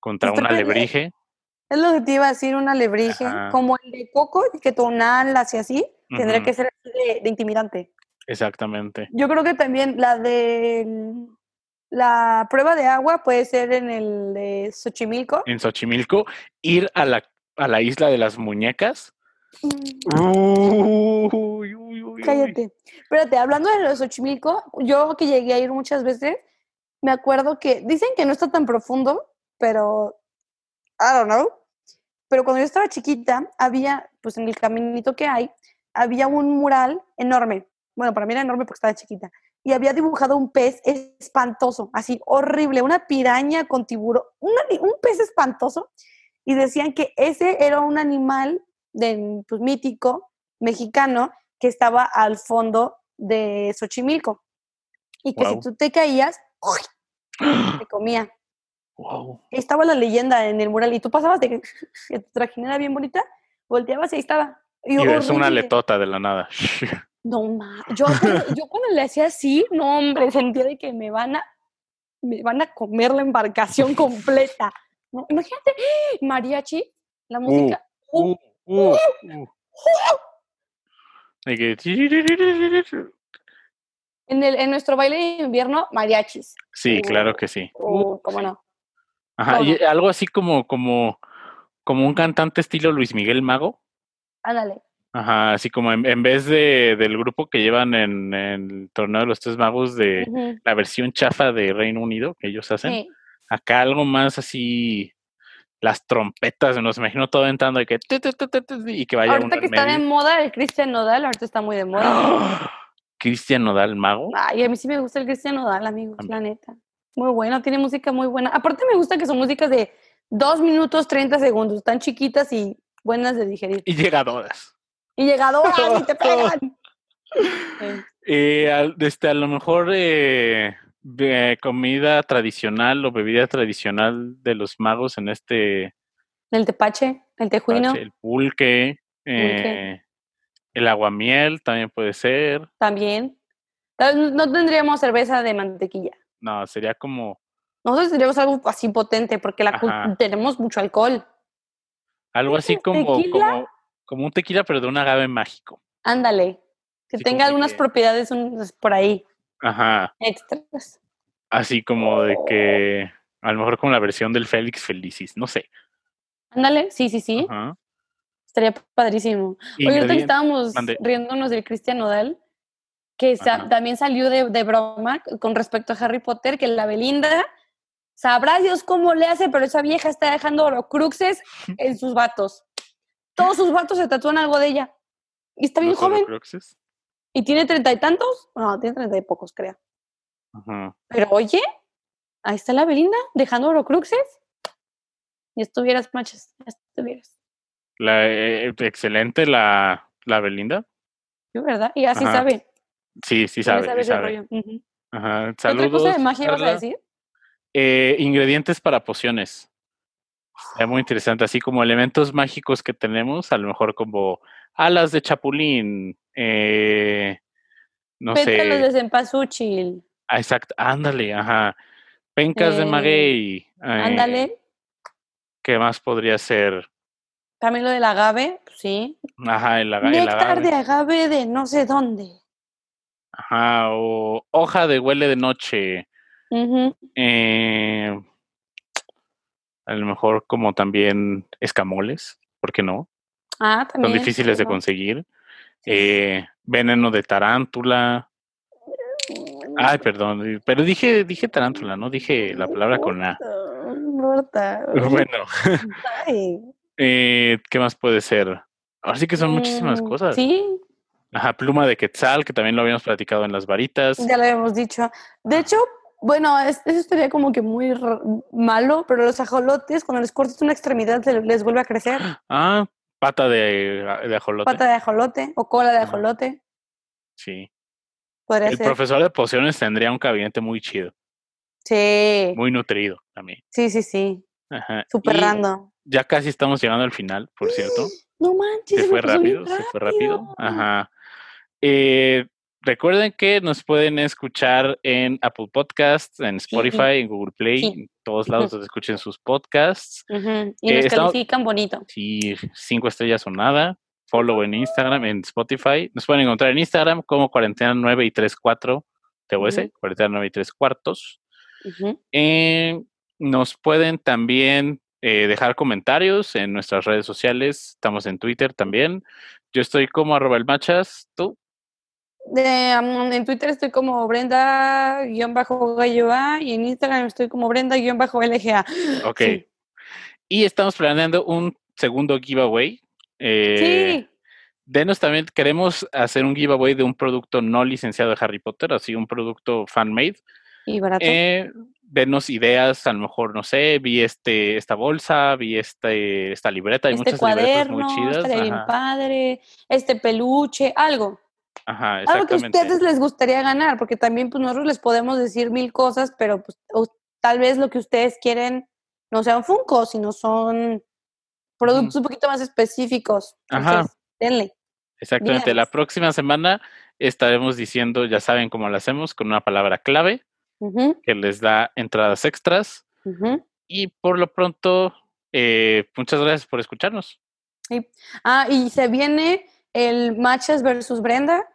Contra una alebrije. Es lo que te iba a decir, una alebrije. Como el de Coco, que tonal hacia así. Tendría que ser de, intimidante. Exactamente. Yo creo que también la de la prueba de agua puede ser en el de Xochimilco. En Xochimilco, ir a la, a la isla de las muñecas. Cállate. Espérate, hablando de los Xochimilco, yo que llegué a ir muchas veces, me acuerdo que dicen que no está tan profundo, pero I don't know. Pero cuando yo estaba chiquita, había, pues en el caminito que hay, había un mural enorme. Bueno, para mí era enorme porque estaba chiquita. Y había dibujado un pez espantoso, así horrible, una piraña con tiburón, un pez espantoso. Y decían que ese era un animal de, pues, mítico mexicano que estaba al fondo de Xochimilco. Y que si tú te caías, te comía. Estaba la leyenda en el mural y tú pasabas de que, tu trajinera era bien bonita, volteabas y ahí estaba. Y, es una letota de la nada. No, ma. Yo, yo cuando le hacía así, no, hombre, sentía de que me van a, me van a comer la embarcación completa. imagínate, mariachi, la uh, música. Uh, uh, en, el, en nuestro baile de invierno, mariachis. Sí, claro que sí. ¿Cómo no? Ajá, y algo así como, como, como un cantante estilo Luis Miguel Mago. Ándale. Ajá, así como en, vez de, del grupo que llevan en, el torneo de los tres magos de la versión chafa de Reino Unido que ellos hacen, acá algo más así las trompetas, nos imagino todo entrando y que, y que vaya Ahorita que está de moda el Cristian Nodal, ahorita está muy de moda. Cristian Nodal, mago. Ay, a mí sí me gusta el Cristian Nodal, amigos, la neta. Muy bueno, tiene música muy buena. Aparte me gusta que son músicas de dos minutos 30 segundos, tan chiquitas y buenas de digerir. Y llegadoras. Y llegadoras y te pegan. Eh, este, a lo mejor eh, comida tradicional o bebida tradicional de los magos en este... El tepache, el tejuino. El pulque, eh, el aguamiel también puede ser. También. No tendríamos cerveza de mantequilla. No, sería como... Nosotros tendríamos algo así potente porque la tenemos mucho alcohol. Algo así como, como, como, un tequila, pero de un agave mágico. Ándale. Que tenga algunas propiedades por ahí. Ajá. Extras. Así como de que a lo mejor como la versión del Félix Felicis, no sé. Ándale, sí, sí, sí. Estaría padrísimo. Oye, ahorita estábamos riéndonos del Cristian Nodal, que también salió de, de, broma con respecto a Harry Potter, que la Belinda, sabrá Dios cómo le hace, pero esa vieja está dejando cruxes en sus vatos. Todos sus vatos se tatúan algo de ella. Y está bien joven. ¿Y tiene treinta y tantos? No, tiene treinta y pocos, creo. Pero oye, ahí está la Belinda dejando Orocruxes. Y estuvieras, machas, estuvieras. La, eh, eh, excelente la, la Belinda. Sí, ¿verdad? Y así sabe. Sí, sí sabe. sabe, Ajá. Saludos. ¿Qué cosa de magia vas a decir? Eh, ingredientes para pociones. Es muy interesante, así como elementos mágicos que tenemos, a lo mejor como alas de chapulín, eh, no Pétalos de cempasúchil. Ah, exacto, ándale, ajá. Pencas de maguey. Eh, ándale. ¿Qué más podría ser? También lo del agave, sí. Ajá, el, agave. Néctar de agave de no sé dónde. Ajá, o hoja de huele de noche. eh, a lo mejor como también escamoles, ¿por qué no? Ah, también. Son difíciles de conseguir. Eh, veneno de tarántula. Ay, perdón, pero dije, dije tarántula, no dije la palabra con A. Bueno. eh, ¿Qué más puede ser? Ahora sí que son muchísimas mm, cosas. Sí. Ajá, pluma de quetzal, que también lo habíamos platicado en las varitas. Ya lo habíamos dicho. De hecho, bueno, eso estaría como que muy malo, pero los ajolotes, cuando les cortas una extremidad, les vuelve a crecer. Ah, pata de, de ajolote. Pata de ajolote o cola de ajolote. Sí el profesor de pociones tendría un gabinete muy chido. Sí. Muy nutrido también. Sí, sí, sí. Ajá. Super random. Ya casi estamos llegando al final, por cierto. No manches. Se fue rápido, se fue rápido. Ajá. Eh, recuerden que nos pueden escuchar en Apple Podcasts, en Spotify, en Google Play, todos lados donde escuchen sus podcasts. Y nos califican bonito. Sí, cinco estrellas o nada follow en Instagram, en Spotify. Nos pueden encontrar en Instagram como cuarentena 9 y 3 4 TOS, cuarentena 9 y 3 cuartos. Eh, nos pueden también eh, dejar comentarios en nuestras redes sociales. Estamos en Twitter también. Yo estoy como arroba el machas. ¿Tú? En Twitter estoy como Brenda-Galloa y en Instagram estoy como Brenda-LGA. Ok. Y estamos planeando un segundo giveaway eh, sí. Denos también, queremos hacer un giveaway de un producto no licenciado de Harry Potter, así un producto fan-made. Y barato. Eh, denos ideas, a lo mejor, no sé, vi este, esta bolsa, vi este, esta libreta, hay este muchas libretas muy chidas. Este bien padre, este peluche, algo. Ajá, algo que a ustedes les gustaría ganar, porque también pues nosotros les podemos decir mil cosas, pero pues tal vez lo que ustedes quieren no sean Funko, sino son productos un poquito más específicos. Ajá. denle. Exactamente. La próxima semana estaremos diciendo, ya saben cómo lo hacemos, con una palabra clave que les da entradas extras. Y por lo pronto, eh, muchas gracias por escucharnos. Ah, y se viene el Matches versus Brenda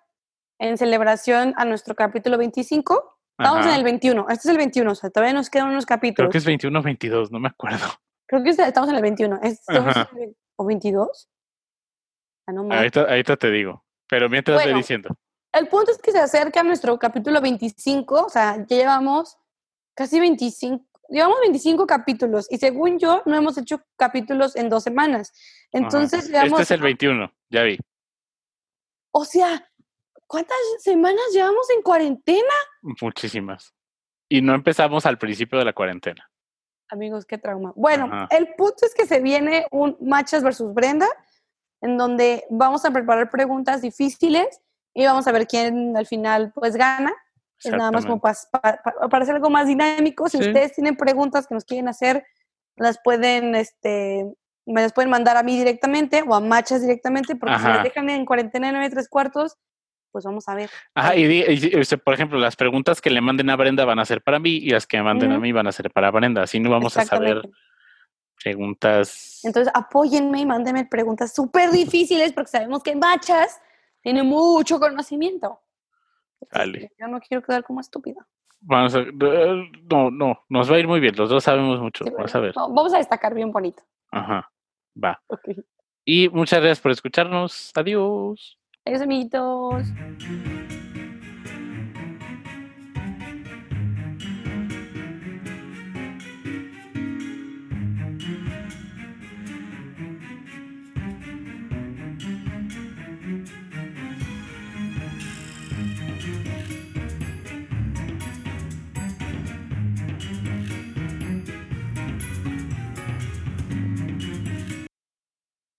en celebración a nuestro capítulo 25. Estamos en el 21. Este es el 21, o sea, todavía nos quedan unos capítulos. Creo que es 21 o 22, no me acuerdo. Creo que estamos en el 21. ¿Es, ¿O 22? Ah, no ahorita, te digo. Pero mientras estoy diciendo. El punto es que se acerca nuestro capítulo 25. O sea, ya llevamos casi 25. llevamos 25 capítulos y según yo no hemos hecho capítulos en dos semanas. Entonces, Este es el 21, ya vi. O sea, ¿cuántas semanas llevamos en cuarentena? Muchísimas. Y no empezamos al principio de la cuarentena. Amigos, qué trauma. Bueno, el punto es que se viene un Machas versus Brenda, en donde vamos a preparar preguntas difíciles y vamos a ver quién al final pues gana. Es nada más como para, hacer algo más dinámico. Si ustedes tienen preguntas que nos quieren hacer, las pueden, este, me las pueden mandar a mí directamente o a Machas directamente, porque si me dejan en cuarentena de 9 tres cuartos, pues vamos a ver. Ajá, y, este, por ejemplo, las preguntas que le manden a Brenda van a ser para mí y las que me manden a mí van a ser para Brenda. Así no vamos a saber preguntas. Entonces, apóyenme y mándenme preguntas súper difíciles porque sabemos que Machas tiene mucho conocimiento. Dale. Yo no quiero quedar como estúpida. Vamos a, no, no, nos va a ir muy bien. Los dos sabemos mucho. vamos a ver. Vamos a destacar bien bonito. Ajá, va. Y muchas gracias por escucharnos. Adiós. Adiós, amiguitos.